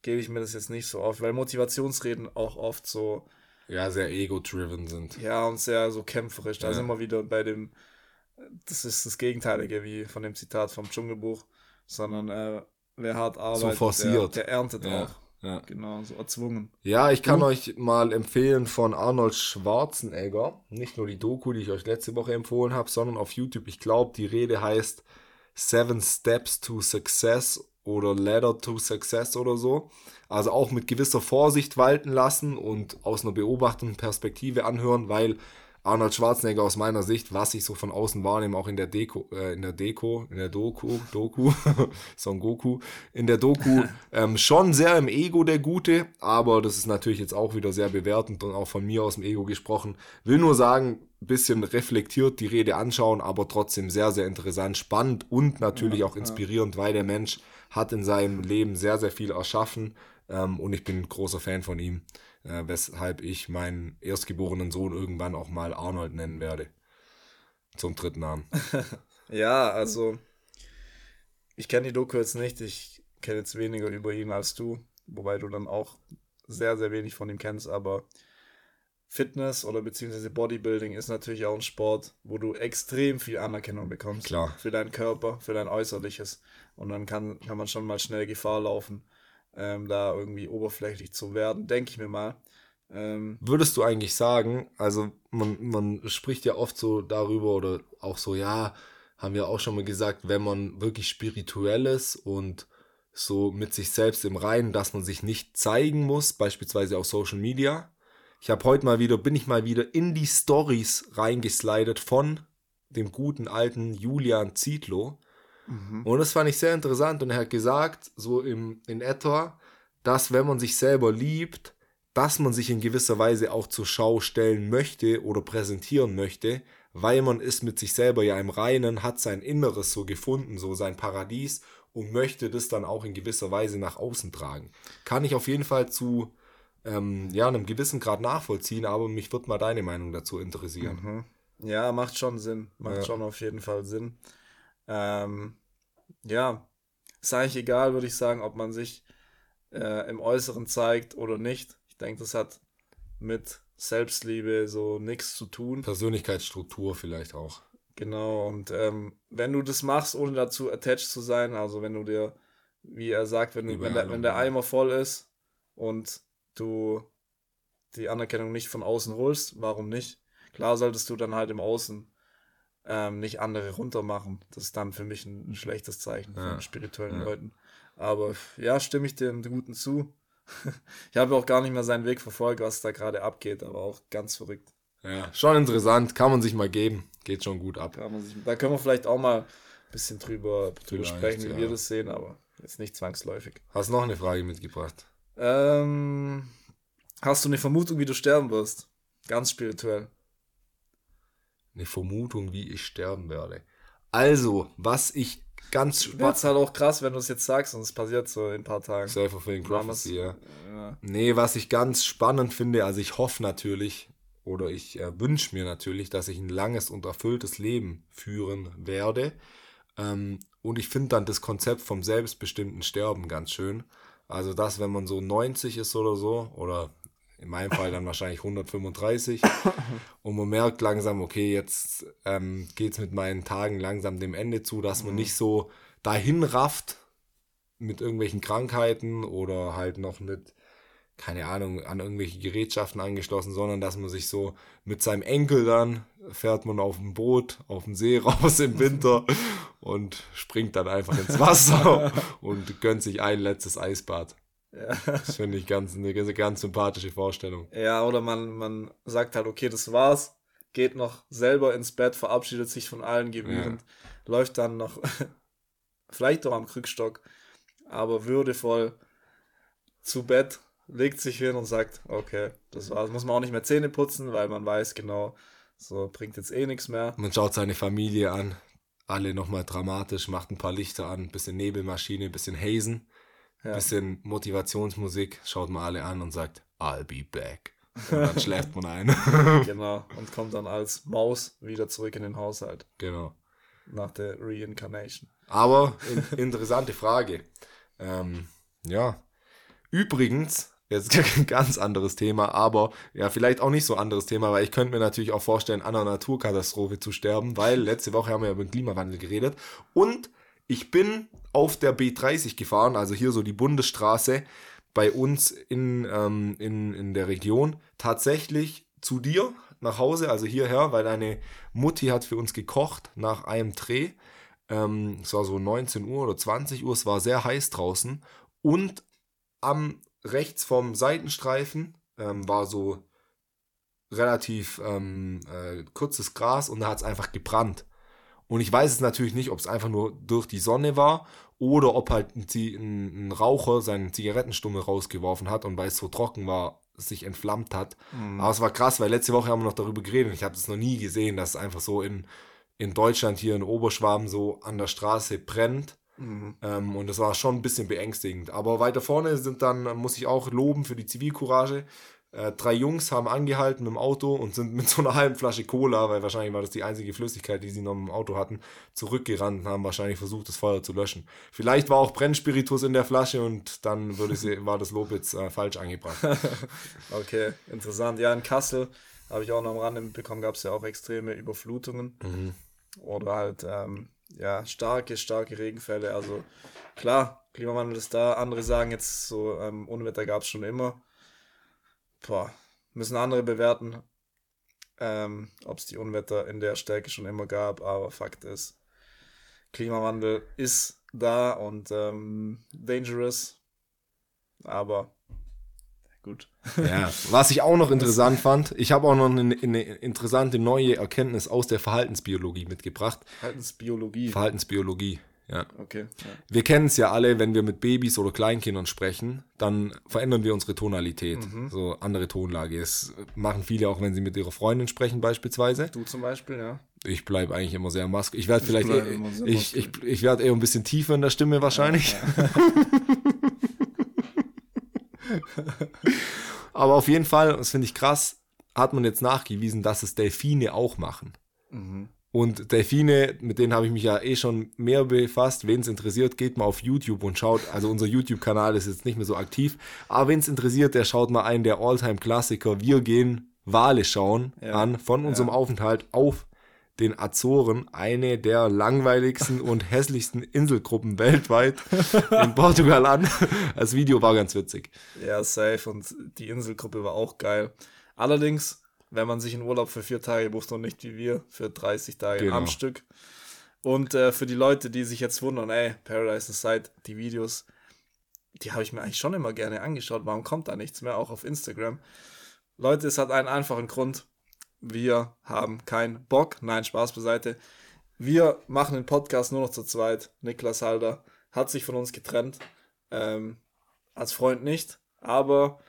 gebe ich mir das jetzt nicht so auf, weil Motivationsreden auch oft so ja, sehr ego-driven sind. Ja, und sehr so kämpferisch. Da ja. sind wir wieder bei dem, das ist das Gegenteilige wie von dem Zitat vom Dschungelbuch sondern äh, wer hart arbeitet, so forciert. Der, der erntet ja. auch. Ja. Genau, so erzwungen. Ja, ich kann du? euch mal empfehlen von Arnold Schwarzenegger. Nicht nur die Doku, die ich euch letzte Woche empfohlen habe, sondern auf YouTube. Ich glaube, die Rede heißt Seven Steps to Success oder Ladder to Success oder so. Also auch mit gewisser Vorsicht walten lassen und aus einer beobachtenden Perspektive anhören, weil Arnold Schwarzenegger aus meiner Sicht, was ich so von außen wahrnehme, auch in der Deko, äh, in der Deko, in der Doku, Doku, [laughs] Son Goku, in der Doku, [laughs] ähm, schon sehr im Ego der Gute, aber das ist natürlich jetzt auch wieder sehr bewertend und auch von mir aus dem Ego gesprochen. Will nur sagen, bisschen reflektiert die Rede anschauen, aber trotzdem sehr, sehr interessant, spannend und natürlich ja, auch inspirierend, ja. weil der Mensch hat in seinem Leben sehr, sehr viel erschaffen ähm, und ich bin ein großer Fan von ihm äh, weshalb ich meinen erstgeborenen Sohn irgendwann auch mal Arnold nennen werde. Zum dritten Namen. [laughs] ja, also ich kenne die Doku jetzt nicht, ich kenne jetzt weniger über ihn als du, wobei du dann auch sehr, sehr wenig von ihm kennst, aber Fitness oder beziehungsweise Bodybuilding ist natürlich auch ein Sport, wo du extrem viel Anerkennung bekommst. Klar. Für deinen Körper, für dein Äußerliches. Und dann kann, kann man schon mal schnell Gefahr laufen, ähm, da irgendwie oberflächlich zu werden, denke ich mir mal. Ähm, Würdest du eigentlich sagen, also man, man spricht ja oft so darüber oder auch so, ja, haben wir auch schon mal gesagt, wenn man wirklich spirituell ist und so mit sich selbst im Reinen, dass man sich nicht zeigen muss, beispielsweise auf Social Media. Ich habe heute mal wieder, bin ich mal wieder in die Stories reingeslidet von dem guten alten Julian Zietlow. Mhm. Und das fand ich sehr interessant und er hat gesagt, so im, in etwa, dass wenn man sich selber liebt, dass man sich in gewisser Weise auch zur Schau stellen möchte oder präsentieren möchte, weil man ist mit sich selber ja im Reinen, hat sein Inneres so gefunden, so sein Paradies und möchte das dann auch in gewisser Weise nach außen tragen. Kann ich auf jeden Fall zu ähm, ja, einem gewissen Grad nachvollziehen, aber mich wird mal deine Meinung dazu interessieren. Mhm. Ja, macht schon Sinn. Macht ja. schon auf jeden Fall Sinn. Ähm, ja, ist eigentlich egal, würde ich sagen, ob man sich äh, im Äußeren zeigt oder nicht. Ich denke, das hat mit Selbstliebe so nichts zu tun. Persönlichkeitsstruktur vielleicht auch. Genau, und ähm, wenn du das machst, ohne dazu attached zu sein, also wenn du dir, wie er sagt, wenn, wenn, der, wenn der Eimer voll ist und du die Anerkennung nicht von außen holst, warum nicht? Klar solltest du dann halt im Außen ähm, nicht andere runtermachen. Das ist dann für mich ein, ein schlechtes Zeichen ja. von spirituellen ja. Leuten. Aber ja, stimme ich dem Guten zu. [laughs] ich habe auch gar nicht mehr seinen Weg verfolgt, was da gerade abgeht, aber auch ganz verrückt. Ja, schon interessant, kann man sich mal geben. Geht schon gut ab. Sich, da können wir vielleicht auch mal ein bisschen drüber, drüber sprechen, wie ja. wir das sehen, aber jetzt nicht zwangsläufig. Hast du noch eine Frage mitgebracht? Ähm, hast du eine Vermutung, wie du sterben wirst? Ganz spirituell. Eine Vermutung, wie ich sterben werde. Also, was ich ganz spannend. ist halt auch krass, wenn du es jetzt sagst und es passiert so in ein paar Tagen. Self-fulfilling prophecy, ja. ja. Nee, was ich ganz spannend finde, also ich hoffe natürlich, oder ich äh, wünsche mir natürlich, dass ich ein langes und erfülltes Leben führen werde. Ähm, und ich finde dann das Konzept vom selbstbestimmten Sterben ganz schön. Also das, wenn man so 90 ist oder so, oder in meinem Fall dann wahrscheinlich 135 und man merkt langsam, okay, jetzt ähm, geht es mit meinen Tagen langsam dem Ende zu, dass man mhm. nicht so dahin rafft mit irgendwelchen Krankheiten oder halt noch mit keine Ahnung, an irgendwelche Gerätschaften angeschlossen, sondern dass man sich so mit seinem Enkel dann fährt man auf dem Boot, auf dem See [laughs] raus im Winter und springt dann einfach ins Wasser [laughs] und gönnt sich ein letztes Eisbad. Ja. Das finde ich ganz, eine ganz sympathische Vorstellung. Ja, oder man, man sagt halt, okay, das war's, geht noch selber ins Bett, verabschiedet sich von allen gebührend, ja. läuft dann noch, [laughs] vielleicht doch am Krückstock, aber würdevoll zu Bett legt sich hin und sagt, okay, das war's. Muss man auch nicht mehr Zähne putzen, weil man weiß genau, so bringt jetzt eh nichts mehr. Man schaut seine Familie an, alle nochmal dramatisch, macht ein paar Lichter an, bisschen Nebelmaschine, bisschen Hazen, ja. bisschen Motivationsmusik, schaut man alle an und sagt, I'll be back. Und [laughs] dann schläft man ein. [laughs] genau, und kommt dann als Maus wieder zurück in den Haushalt. Genau. Nach der Reincarnation. Aber in, interessante Frage. Ähm, ja. Übrigens, Jetzt [laughs] ein ganz anderes Thema, aber ja, vielleicht auch nicht so anderes Thema, weil ich könnte mir natürlich auch vorstellen, an einer Naturkatastrophe zu sterben, weil letzte Woche haben wir über den Klimawandel geredet und ich bin auf der B30 gefahren, also hier so die Bundesstraße bei uns in, ähm, in, in der Region, tatsächlich zu dir nach Hause, also hierher, weil deine Mutti hat für uns gekocht nach einem Dreh. Ähm, es war so 19 Uhr oder 20 Uhr, es war sehr heiß draußen und am rechts vom Seitenstreifen ähm, war so relativ ähm, äh, kurzes Gras und da hat es einfach gebrannt. Und ich weiß es natürlich nicht, ob es einfach nur durch die Sonne war oder ob halt ein, ein, ein Raucher seinen Zigarettenstummel rausgeworfen hat und weil es so trocken war, sich entflammt hat. Mhm. Aber es war krass, weil letzte Woche haben wir noch darüber geredet und ich habe es noch nie gesehen, dass es einfach so in, in Deutschland hier in Oberschwaben so an der Straße brennt. Mhm. Ähm, und das war schon ein bisschen beängstigend. Aber weiter vorne sind dann, muss ich auch loben für die Zivilcourage. Äh, drei Jungs haben angehalten mit dem Auto und sind mit so einer [laughs] halben Flasche Cola, weil wahrscheinlich war das die einzige Flüssigkeit, die sie noch im Auto hatten, zurückgerannt und haben wahrscheinlich versucht, das Feuer zu löschen. Vielleicht war auch Brennspiritus in der Flasche und dann würde sie, [laughs] war das Lob jetzt äh, falsch angebracht. [laughs] okay, interessant. Ja, in Kassel habe ich auch noch am Rande mitbekommen, gab es ja auch extreme Überflutungen. Mhm. Oder halt ähm, ja, starke, starke Regenfälle. Also klar, Klimawandel ist da. Andere sagen jetzt so, ähm, Unwetter gab es schon immer. Boah, müssen andere bewerten, ähm, ob es die Unwetter in der Stärke schon immer gab. Aber Fakt ist, Klimawandel ist da und ähm, dangerous. Aber gut. Ja, was ich auch noch interessant fand, ich habe auch noch eine, eine, interessante neue Erkenntnis aus der Verhaltensbiologie mitgebracht. Verhaltensbiologie. Verhaltensbiologie, ja. Okay. Ja. Wir kennen es ja alle, wenn wir mit Babys oder Kleinkindern sprechen, dann verändern wir unsere Tonalität, mhm. so andere Tonlage. Das machen viele auch, wenn sie mit ihrer Freundin sprechen beispielsweise. Du zum Beispiel, ja. Ich bleibe eigentlich immer sehr mask. Ich werde vielleicht, eher, ich, ich, ich werde eher ein bisschen tiefer in der Stimme wahrscheinlich. Ja. [laughs] aber auf jeden Fall, das finde ich krass, hat man jetzt nachgewiesen, dass es Delfine auch machen. Mhm. Und Delfine, mit denen habe ich mich ja eh schon mehr befasst. Wen es interessiert, geht mal auf YouTube und schaut. Also unser YouTube-Kanal ist jetzt nicht mehr so aktiv. Aber wen es interessiert, der schaut mal einen der Alltime-Klassiker. Wir gehen Wale schauen Ja. an von unserem Ja. Aufenthalt auf den Azoren, eine der langweiligsten und hässlichsten Inselgruppen weltweit in [laughs] Portugal an. Das Video war ganz witzig. Ja, safe. Und die Inselgruppe war auch geil. Allerdings, wenn man sich in Urlaub für vier Tage bucht und nicht wie wir für 30 Tage Genau. am Stück. Und äh, für die Leute, die sich jetzt wundern, ey, Paradise Inside, die Videos, die habe ich mir eigentlich schon immer gerne angeschaut. Warum kommt da nichts mehr, auch auf Instagram? Leute, es hat einen einfachen Grund. Wir haben keinen Bock. Nein, Spaß beiseite. Wir machen den Podcast nur noch zu zweit. Niklas Halder hat sich von uns getrennt. Ähm, als Freund nicht, aber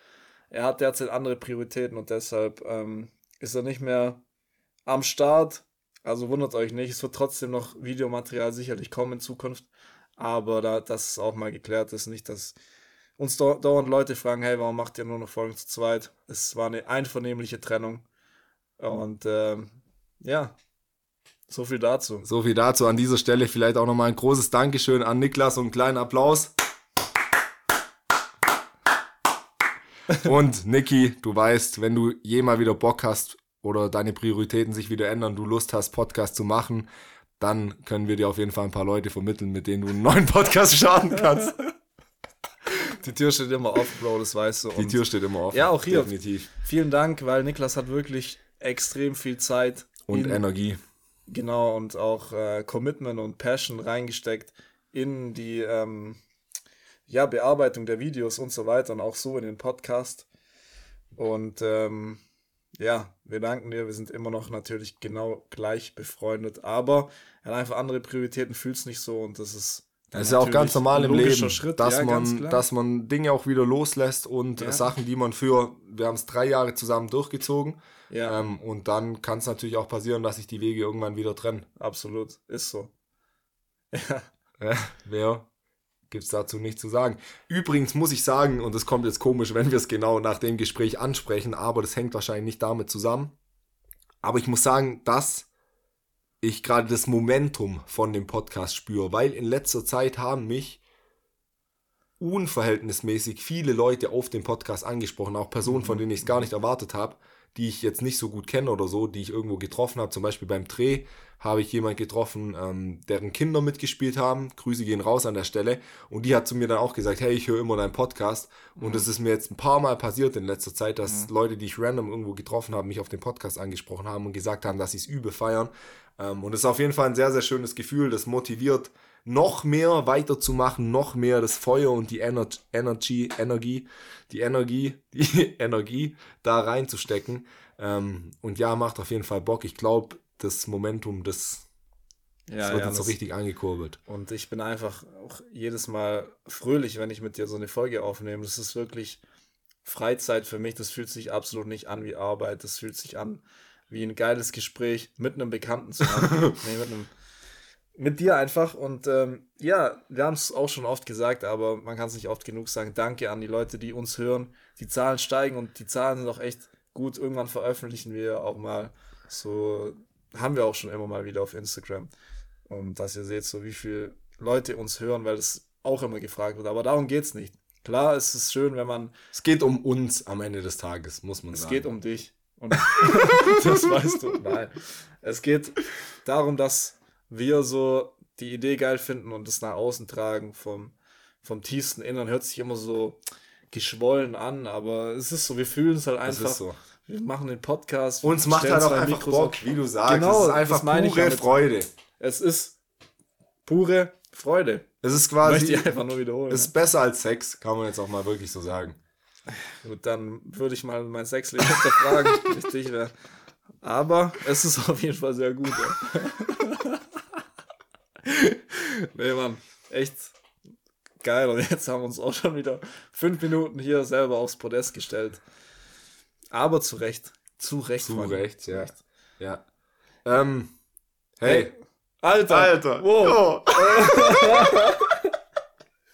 er hat derzeit andere Prioritäten und deshalb ähm, ist er nicht mehr am Start. Also wundert euch nicht, es wird trotzdem noch Videomaterial sicherlich kommen in Zukunft, aber da, dass es auch mal geklärt ist, nicht, dass uns dau- dauernd Leute fragen, hey, warum macht ihr nur noch Folgen zu zweit? Es war eine einvernehmliche Trennung und ähm, ja, so viel dazu. So viel dazu an dieser Stelle. Vielleicht auch nochmal ein großes Dankeschön an Niklas und einen kleinen Applaus. Und Niki, du weißt, wenn du je mal wieder Bock hast oder deine Prioritäten sich wieder ändern, du Lust hast, Podcast zu machen, dann können wir dir auf jeden Fall ein paar Leute vermitteln, mit denen du einen neuen Podcast starten kannst. Die Tür steht immer offen, Bro, das weißt du. Die Tür steht immer offen. Ja, auch hier. Definitiv. Vielen Dank, weil Niklas hat wirklich extrem viel Zeit Und in, Energie. genau und auch äh, Commitment und Passion reingesteckt in die ähm, ja, Bearbeitung der Videos und so weiter und auch so in den Podcast. Und ähm, ja, wir danken dir. Wir sind immer noch natürlich genau gleich befreundet, aber er hat einfach andere Prioritäten, fühlt es nicht so und das ist. Das ist ja auch ganz normal im Leben, Schritt. dass, ja, man, dass man Dinge auch wieder loslässt und Ja. Sachen, die man für, wir haben es drei Jahre zusammen durchgezogen, ja, ähm, und dann kann es natürlich auch passieren, dass sich die Wege irgendwann wieder trennen. absolut, ist so. [laughs] Ja, Ja, wer gibt es dazu nichts zu sagen. Übrigens muss ich sagen, und das kommt jetzt komisch, wenn wir es genau nach dem Gespräch ansprechen, aber das hängt wahrscheinlich nicht damit zusammen. Aber ich muss sagen, dass ich gerade das Momentum von dem Podcast spüre, weil in letzter Zeit haben mich unverhältnismäßig viele Leute auf dem Podcast angesprochen, auch Personen, von denen ich es gar nicht erwartet habe, die ich jetzt nicht so gut kenne oder so, die ich irgendwo getroffen habe. Zum Beispiel beim Dreh habe ich jemand getroffen, ähm, deren Kinder mitgespielt haben. Grüße gehen raus an der Stelle. Und die hat zu mir dann auch gesagt, hey, ich höre immer deinen Podcast. Und es ist mir jetzt ein paar Mal passiert in letzter Zeit, dass Leute, die ich random irgendwo getroffen habe, mich auf den Podcast angesprochen haben und gesagt haben, dass sie es übel feiern. Ähm, und es ist auf jeden Fall ein sehr, sehr schönes Gefühl. Das motiviert, noch mehr weiterzumachen, noch mehr das Feuer und die Ener Energy, Energie, die Energie, [laughs] die Energie da reinzustecken. Ähm, und ja, macht auf jeden Fall Bock. Ich glaube, das Momentum, das, ja, das wird ja, jetzt so richtig angekurbelt. Und ich bin einfach auch jedes Mal fröhlich, wenn ich mit dir so eine Folge aufnehme. Das ist wirklich Freizeit für mich. Das fühlt sich absolut nicht an wie Arbeit. Das fühlt sich an wie ein geiles Gespräch mit einem Bekannten zu haben. [laughs] nee, mit einem. Mit dir einfach. Und ähm, ja, wir haben es auch schon oft gesagt, aber man kann es nicht oft genug sagen. Danke an die Leute, die uns hören. Die Zahlen steigen und die Zahlen sind auch echt gut. Irgendwann veröffentlichen wir auch mal so, haben wir auch schon immer mal wieder auf Instagram. Und dass ihr seht, so wie viele Leute uns hören, weil das auch immer gefragt wird. Aber darum geht es nicht. Klar, es ist schön, wenn man, Es geht um uns am Ende des Tages, muss man es sagen. geht um dich. Und [laughs] das weißt du. Nein. Es geht darum, dass wir so die Idee geil finden und es nach außen tragen vom, vom tiefsten Innern. Hört sich immer so geschwollen an, aber es ist so, wir fühlen es halt das einfach. so. Wir machen den Podcast. Uns macht halt auch einfach Mikros Bock, auf. wie du sagst. Genau, es ist das einfach meine ich pure damit. Freude. Es ist pure Freude. Es ist Möchte quasi, ich einfach nur wiederholen. es ist besser als Sex, kann man jetzt auch mal wirklich so sagen. Gut, dann würde ich mal mein Sexleben hinterfragen, wenn ich dich wäre. Aber es ist auf jeden Fall sehr gut. Ja. [laughs] [laughs] nee, Mann, echt geil. Und jetzt haben wir uns auch schon wieder fünf Minuten hier selber aufs Podest gestellt. Aber zu Recht. Zu Recht. Zu. Recht, ja. Ja. Ähm, hey. Alter! Alter. Wow. Oh.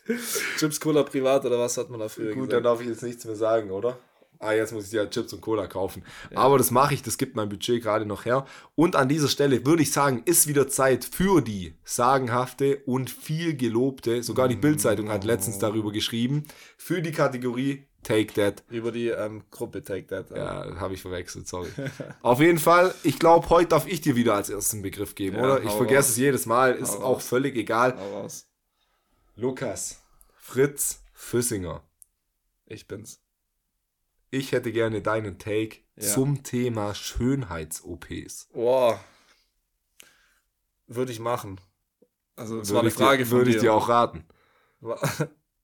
[laughs] Chips Cola privat oder was hat man da früher Gut, dann gesagt? darf ich jetzt nichts mehr sagen, oder? Ah, jetzt muss ich dir Chips und Cola kaufen. Ja. Aber das mache ich, das gibt mein Budget gerade noch her. Und an dieser Stelle würde ich sagen, ist wieder Zeit für die sagenhafte und viel gelobte, sogar die Bildzeitung hat letztens darüber geschrieben, für die Kategorie Take That. Über die ähm, Gruppe Take That. Ja, habe ich verwechselt, sorry. [laughs] Auf jeden Fall, ich glaube, heute darf ich dir wieder als ersten Begriff geben, ja, oder? Ich vergesse raus. es jedes Mal, ist hau auch raus. völlig egal. Lukas, Fritz, Füssinger. Ich bin's. Ich hätte gerne deinen Take ja. zum Thema Schönheits-OPs. Boah. Würde ich machen. Also, das würde war eine Frage dir, von Würde ich dir auch raten. [laughs]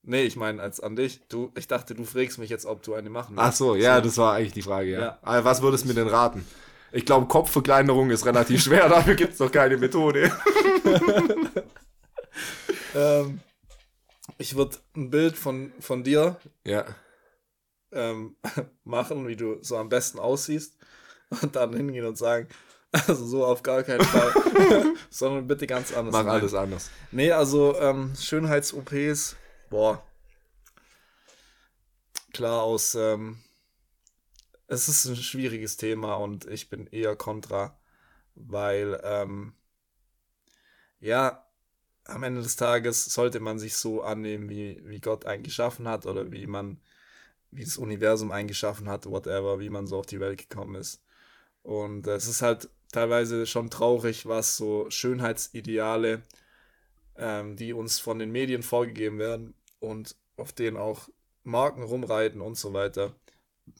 Nee, ich meine als an dich. Du, ich dachte, du fragst mich jetzt, ob du eine machen willst. Ach so, ja, das war eigentlich die Frage, ja. ja. Aber was würdest du mir denn raten? Ich glaube, Kopfverkleinerung ist relativ [laughs] schwer, dafür gibt es doch keine Methode. [laughs] ähm, ich würde ein Bild von, von dir ja. Ähm, [laughs] machen, wie du so am besten aussiehst und dann hingehen und sagen, [laughs] also so auf gar keinen Fall, [laughs] sondern bitte ganz anders. Mach alles anders. Nee, also ähm, Schönheits-OPs boah, klar aus, ähm, es ist ein schwieriges Thema und ich bin eher kontra, weil, ähm, ja, am Ende des Tages sollte man sich so annehmen, wie, wie Gott einen geschaffen hat oder wie man, wie das Universum einen geschaffen hat, whatever, wie man so auf die Welt gekommen ist. Und es ist halt teilweise schon traurig, was so Schönheitsideale ähm, die uns von den Medien vorgegeben werden und auf denen auch Marken rumreiten und so weiter,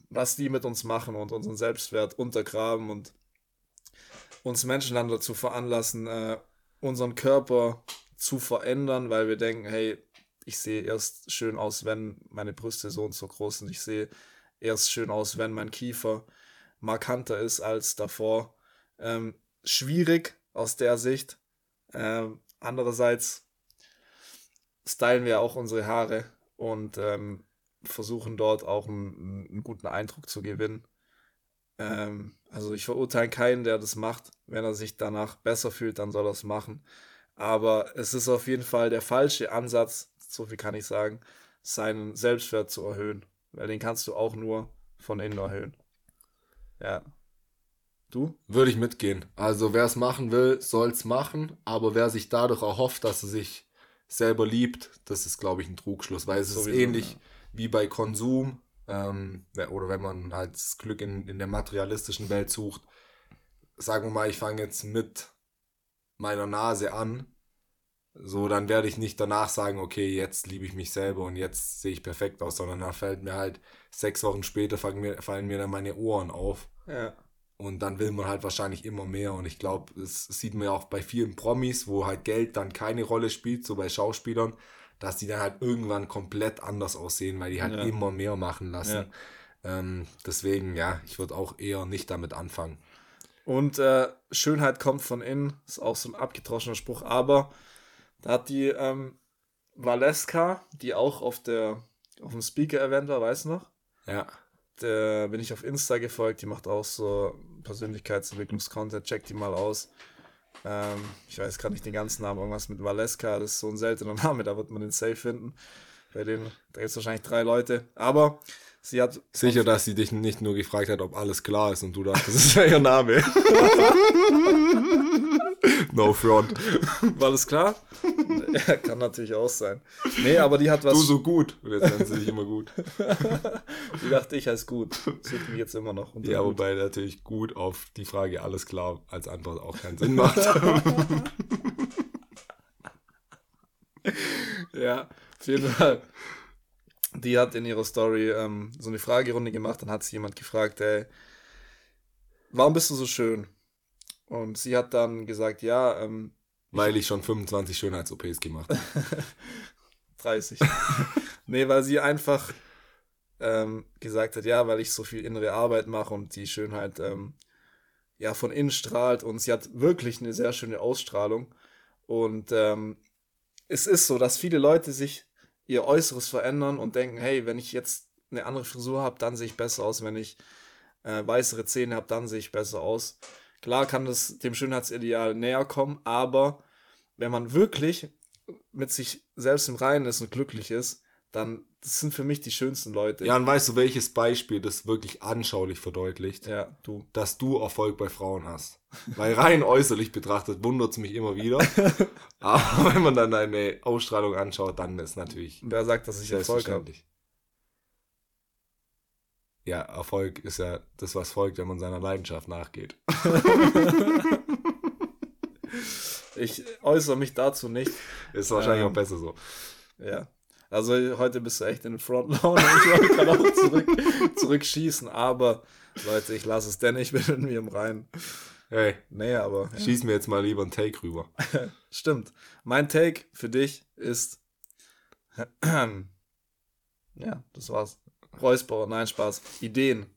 was die mit uns machen und unseren Selbstwert untergraben und uns Menschen dann dazu veranlassen, äh, unseren Körper zu verändern, weil wir denken, hey, ich sehe erst schön aus, wenn meine Brüste so und so groß sind. Ich sehe erst schön aus, wenn mein Kiefer markanter ist als davor. Ähm, schwierig aus der Sicht. Ähm, Andererseits stylen wir auch unsere Haare und ähm, versuchen dort auch einen, einen, guten Eindruck zu gewinnen. Ähm, also ich verurteile keinen, der das macht. Wenn er sich danach besser fühlt, dann soll er es machen. Aber es ist auf jeden Fall der falsche Ansatz, so viel kann ich sagen, seinen Selbstwert zu erhöhen. Weil den kannst du auch nur von innen erhöhen. Ja. Du? Würde ich mitgehen. Also wer es machen will, soll es machen, aber wer sich dadurch erhofft, dass er sich selber liebt, das ist, glaube ich, ein Trugschluss, weil es Sowieso, ist ähnlich ja. wie bei Konsum ähm, oder wenn man halt das Glück in, in der materialistischen Welt sucht. Sagen wir mal, ich fange jetzt mit meiner Nase an, so dann werde ich nicht danach sagen, okay, jetzt liebe ich mich selber und jetzt sehe ich perfekt aus, sondern dann fällt mir halt sechs Wochen später fallen mir, fallen mir dann meine Ohren auf. Ja. Und dann will man halt wahrscheinlich immer mehr. Und ich glaube, das sieht man ja auch bei vielen Promis, wo halt Geld dann keine Rolle spielt, so bei Schauspielern, dass die dann halt irgendwann komplett anders aussehen, weil die halt ja. immer mehr machen lassen. Ja. Ähm, deswegen, ja, ich würde auch eher nicht damit anfangen. Und äh, Schönheit kommt von innen, ist auch so ein abgedroschener Spruch, aber da hat die ähm, Valeska, die auch auf der auf dem Speaker-Event war, weißt du noch? Ja der bin ich auf Insta gefolgt, die macht auch so Persönlichkeitsentwicklungskontent, check die mal aus. Ähm, ich weiß gerade nicht den ganzen Namen, irgendwas mit Valeska, das ist so ein seltener [laughs] Name, da wird man den safe finden. Bei denen, da gibt es wahrscheinlich drei Leute. Aber sie hat. Sicher, dass sie dich nicht nur gefragt hat, ob alles klar ist und du dachtest, das ist ja ihr Name. [laughs] [laughs] no front. [laughs] War das klar? Ja, kann natürlich auch sein. Nee, aber die hat was. Du so gut. Und jetzt nennt sie dich immer gut. [laughs] die dachte ich als gut. Das wird mich jetzt immer noch. Ja, gut. wobei natürlich gut auf die Frage alles klar als Antwort auch keinen Sinn macht. [laughs] ja, auf jeden Fall. Die hat in ihrer Story ähm, so eine Fragerunde gemacht, dann hat sie jemand gefragt, ey, warum bist du so schön? Und sie hat dann gesagt, ja, ähm, weil ich schon 25 Schönheits-OPs gemacht habe. [laughs] 30. [laughs] nee, weil sie einfach ähm, gesagt hat, ja, weil ich so viel innere Arbeit mache und die Schönheit ähm, ja von innen strahlt und sie hat wirklich eine sehr schöne Ausstrahlung. Und ähm, es ist so, dass viele Leute sich ihr Äußeres verändern und denken, hey, wenn ich jetzt eine andere Frisur habe, dann sehe ich besser aus. Wenn ich äh, weißere Zähne habe, dann sehe ich besser aus. Klar kann das dem Schönheitsideal näher kommen, aber wenn man wirklich mit sich selbst im Reinen ist und glücklich ist, dann das sind für mich die schönsten Leute. Ja, und weißt du, welches Beispiel das wirklich anschaulich verdeutlicht? Ja, du. Dass du Erfolg bei Frauen hast. Weil rein äußerlich betrachtet wundert es mich immer wieder. [laughs] Aber wenn man dann deine Ausstrahlung anschaut, dann ist natürlich. Wer sagt, dass ich Erfolg habe? Ja, Erfolg ist ja das, was folgt, wenn man seiner Leidenschaft nachgeht. [laughs] ich äußere mich dazu nicht. Ist wahrscheinlich ähm, auch besser so. Ja. Also heute bist du echt in den Frontlaune. [laughs] Ich wollte gerade auch zurück, zurückschießen, aber Leute, ich lasse es denn, ich bin mit mir im Reinen. Hey, nee, aber. Ja. Schieß mir jetzt mal lieber einen Take rüber. [laughs] Stimmt. Mein Take für dich ist. [clears throat] ja, das war's. Räusperer, nein, Spaß. Ideen.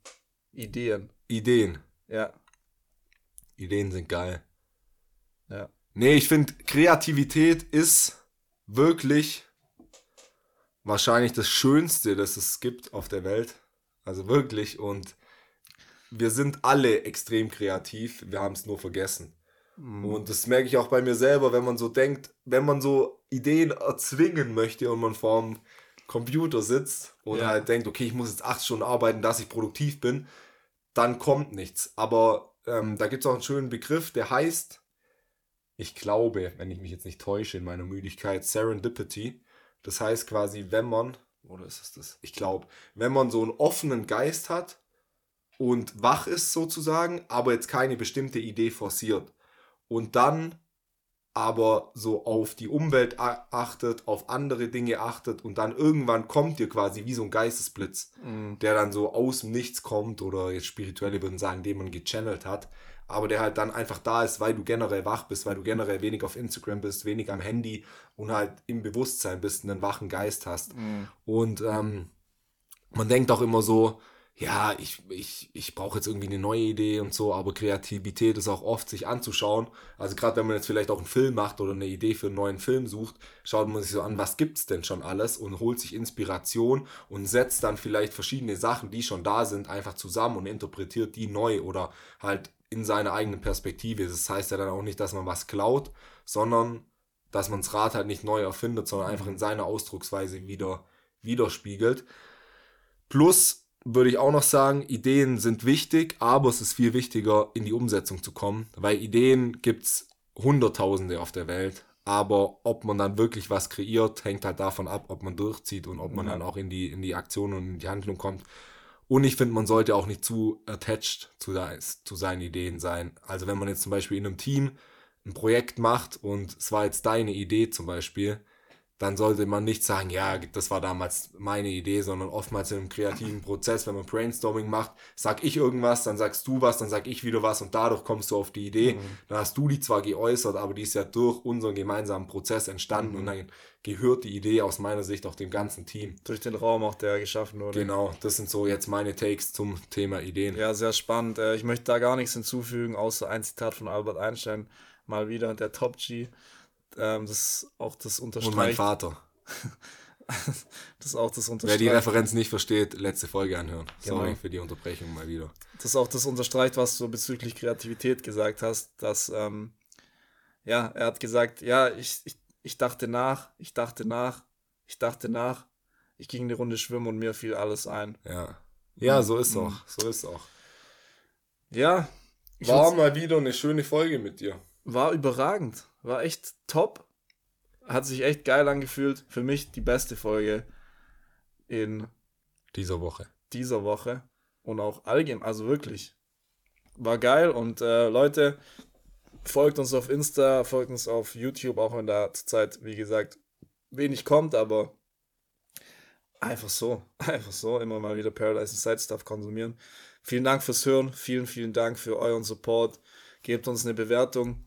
Ideen. Ideen. Ja. Ideen sind geil. Ja. Nee, ich finde, Kreativität ist wirklich wahrscheinlich das Schönste, das es gibt auf der Welt. Also wirklich. Und wir sind alle extrem kreativ. Wir haben es nur vergessen. Mhm. Und das merke ich auch bei mir selber, wenn man so denkt, wenn man so Ideen erzwingen möchte und man vorm Computer sitzt und ja. halt denkt, okay, ich muss jetzt acht Stunden arbeiten, dass ich produktiv bin, dann kommt nichts. Aber ähm, da gibt es auch einen schönen Begriff, der heißt, ich glaube, wenn ich mich jetzt nicht täusche in meiner Müdigkeit, Serendipity. Das heißt quasi, wenn man, oder ist es das? Ich glaube, wenn man so einen offenen Geist hat und wach ist sozusagen, aber jetzt keine bestimmte Idee forciert und dann aber so auf die Umwelt achtet, auf andere Dinge achtet und dann irgendwann kommt dir quasi wie so ein Geistesblitz, mhm. der dann so aus dem Nichts kommt oder jetzt spirituelle würden sagen, den man gechannelt hat, aber der halt dann einfach da ist, weil du generell wach bist, weil du generell wenig auf Instagram bist, wenig am Handy und halt im Bewusstsein bist, einen wachen Geist hast. Mhm. Und ähm, man denkt auch immer so, ja, ich, ich, ich brauche jetzt irgendwie eine neue Idee und so, aber Kreativität ist auch oft sich anzuschauen. Also gerade wenn man jetzt vielleicht auch einen Film macht oder eine Idee für einen neuen Film sucht, schaut man sich so an, was gibt's denn schon alles und holt sich Inspiration und setzt dann vielleicht verschiedene Sachen, die schon da sind, einfach zusammen und interpretiert die neu oder halt in seiner eigenen Perspektive. Das heißt ja dann auch nicht, dass man was klaut, sondern dass man das Rad halt nicht neu erfindet, sondern einfach in seiner Ausdrucksweise wieder widerspiegelt. Plus würde ich auch noch sagen, Ideen sind wichtig, aber es ist viel wichtiger, in die Umsetzung zu kommen, weil Ideen gibt es Hunderttausende auf der Welt. Aber ob man dann wirklich was kreiert, hängt halt davon ab, ob man durchzieht und ob man ja. dann auch in die, in die Aktion und in die Handlung kommt. Und ich finde, man sollte auch nicht zu attached zu, zu seinen Ideen sein. Also wenn man jetzt zum Beispiel in einem Team ein Projekt macht und es war jetzt deine Idee zum Beispiel, dann sollte man nicht sagen, ja, das war damals meine Idee, sondern oftmals in einem kreativen Prozess, wenn man Brainstorming macht, sag ich irgendwas, dann sagst du was, dann sag ich wieder was und dadurch kommst du auf die Idee. Mhm. Dann hast du die zwar geäußert, aber die ist ja durch unseren gemeinsamen Prozess entstanden mhm. und dann gehört die Idee aus meiner Sicht auch dem ganzen Team. Durch den Raum auch, der geschaffen wurde. Genau, das sind so jetzt meine Takes zum Thema Ideen. Ja, sehr spannend. Äh, ich möchte da gar nichts hinzufügen, außer ein Zitat von Albert Einstein, mal wieder, der Top G ähm, das auch das unterstreicht. Und mein Vater. [laughs] das auch das unterstreicht. Wer die Referenz nicht versteht, letzte Folge anhören. Genau. Sorry für die Unterbrechung mal wieder. Das auch das unterstreicht, was du bezüglich Kreativität gesagt hast, dass, ähm, ja, er hat gesagt, ja, ich, ich, ich dachte nach, ich dachte nach, ich dachte nach, ich ging eine Runde schwimmen und mir fiel alles ein. Ja. Ja, so ist mhm. auch. So ist auch. Ja. War mal wieder eine schöne Folge mit dir. War überragend. War echt top. Hat sich echt geil angefühlt. Für mich die beste Folge in dieser Woche. Dieser Woche. Und auch allgemein, also wirklich. War geil und äh, Leute, folgt uns auf Insta, folgt uns auf YouTube, auch wenn da zurzeit, wie gesagt, wenig kommt, aber einfach so, [laughs] einfach so, immer mal wieder Paradise Inside Stuff konsumieren. Vielen Dank fürs Hören, vielen, vielen Dank für euren Support. Gebt uns eine Bewertung,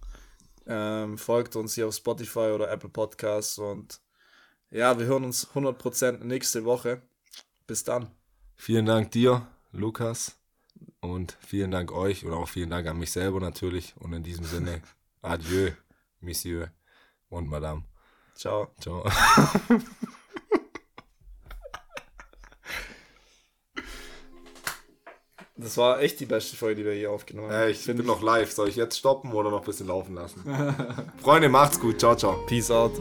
ähm, folgt uns hier auf Spotify oder Apple Podcasts und ja, wir hören uns 100% nächste Woche. Bis dann. Vielen Dank dir, Lukas. Und vielen Dank euch und auch vielen Dank an mich selber natürlich. Und in diesem Sinne, [laughs] adieu, Monsieur und Madame. Ciao. Ciao. [laughs] Das war echt die beste Folge, die wir hier aufgenommen haben. Äh, ich bin noch live. Soll ich jetzt stoppen oder noch ein bisschen laufen lassen? [laughs] Freunde, macht's gut. Ciao, ciao. Peace out.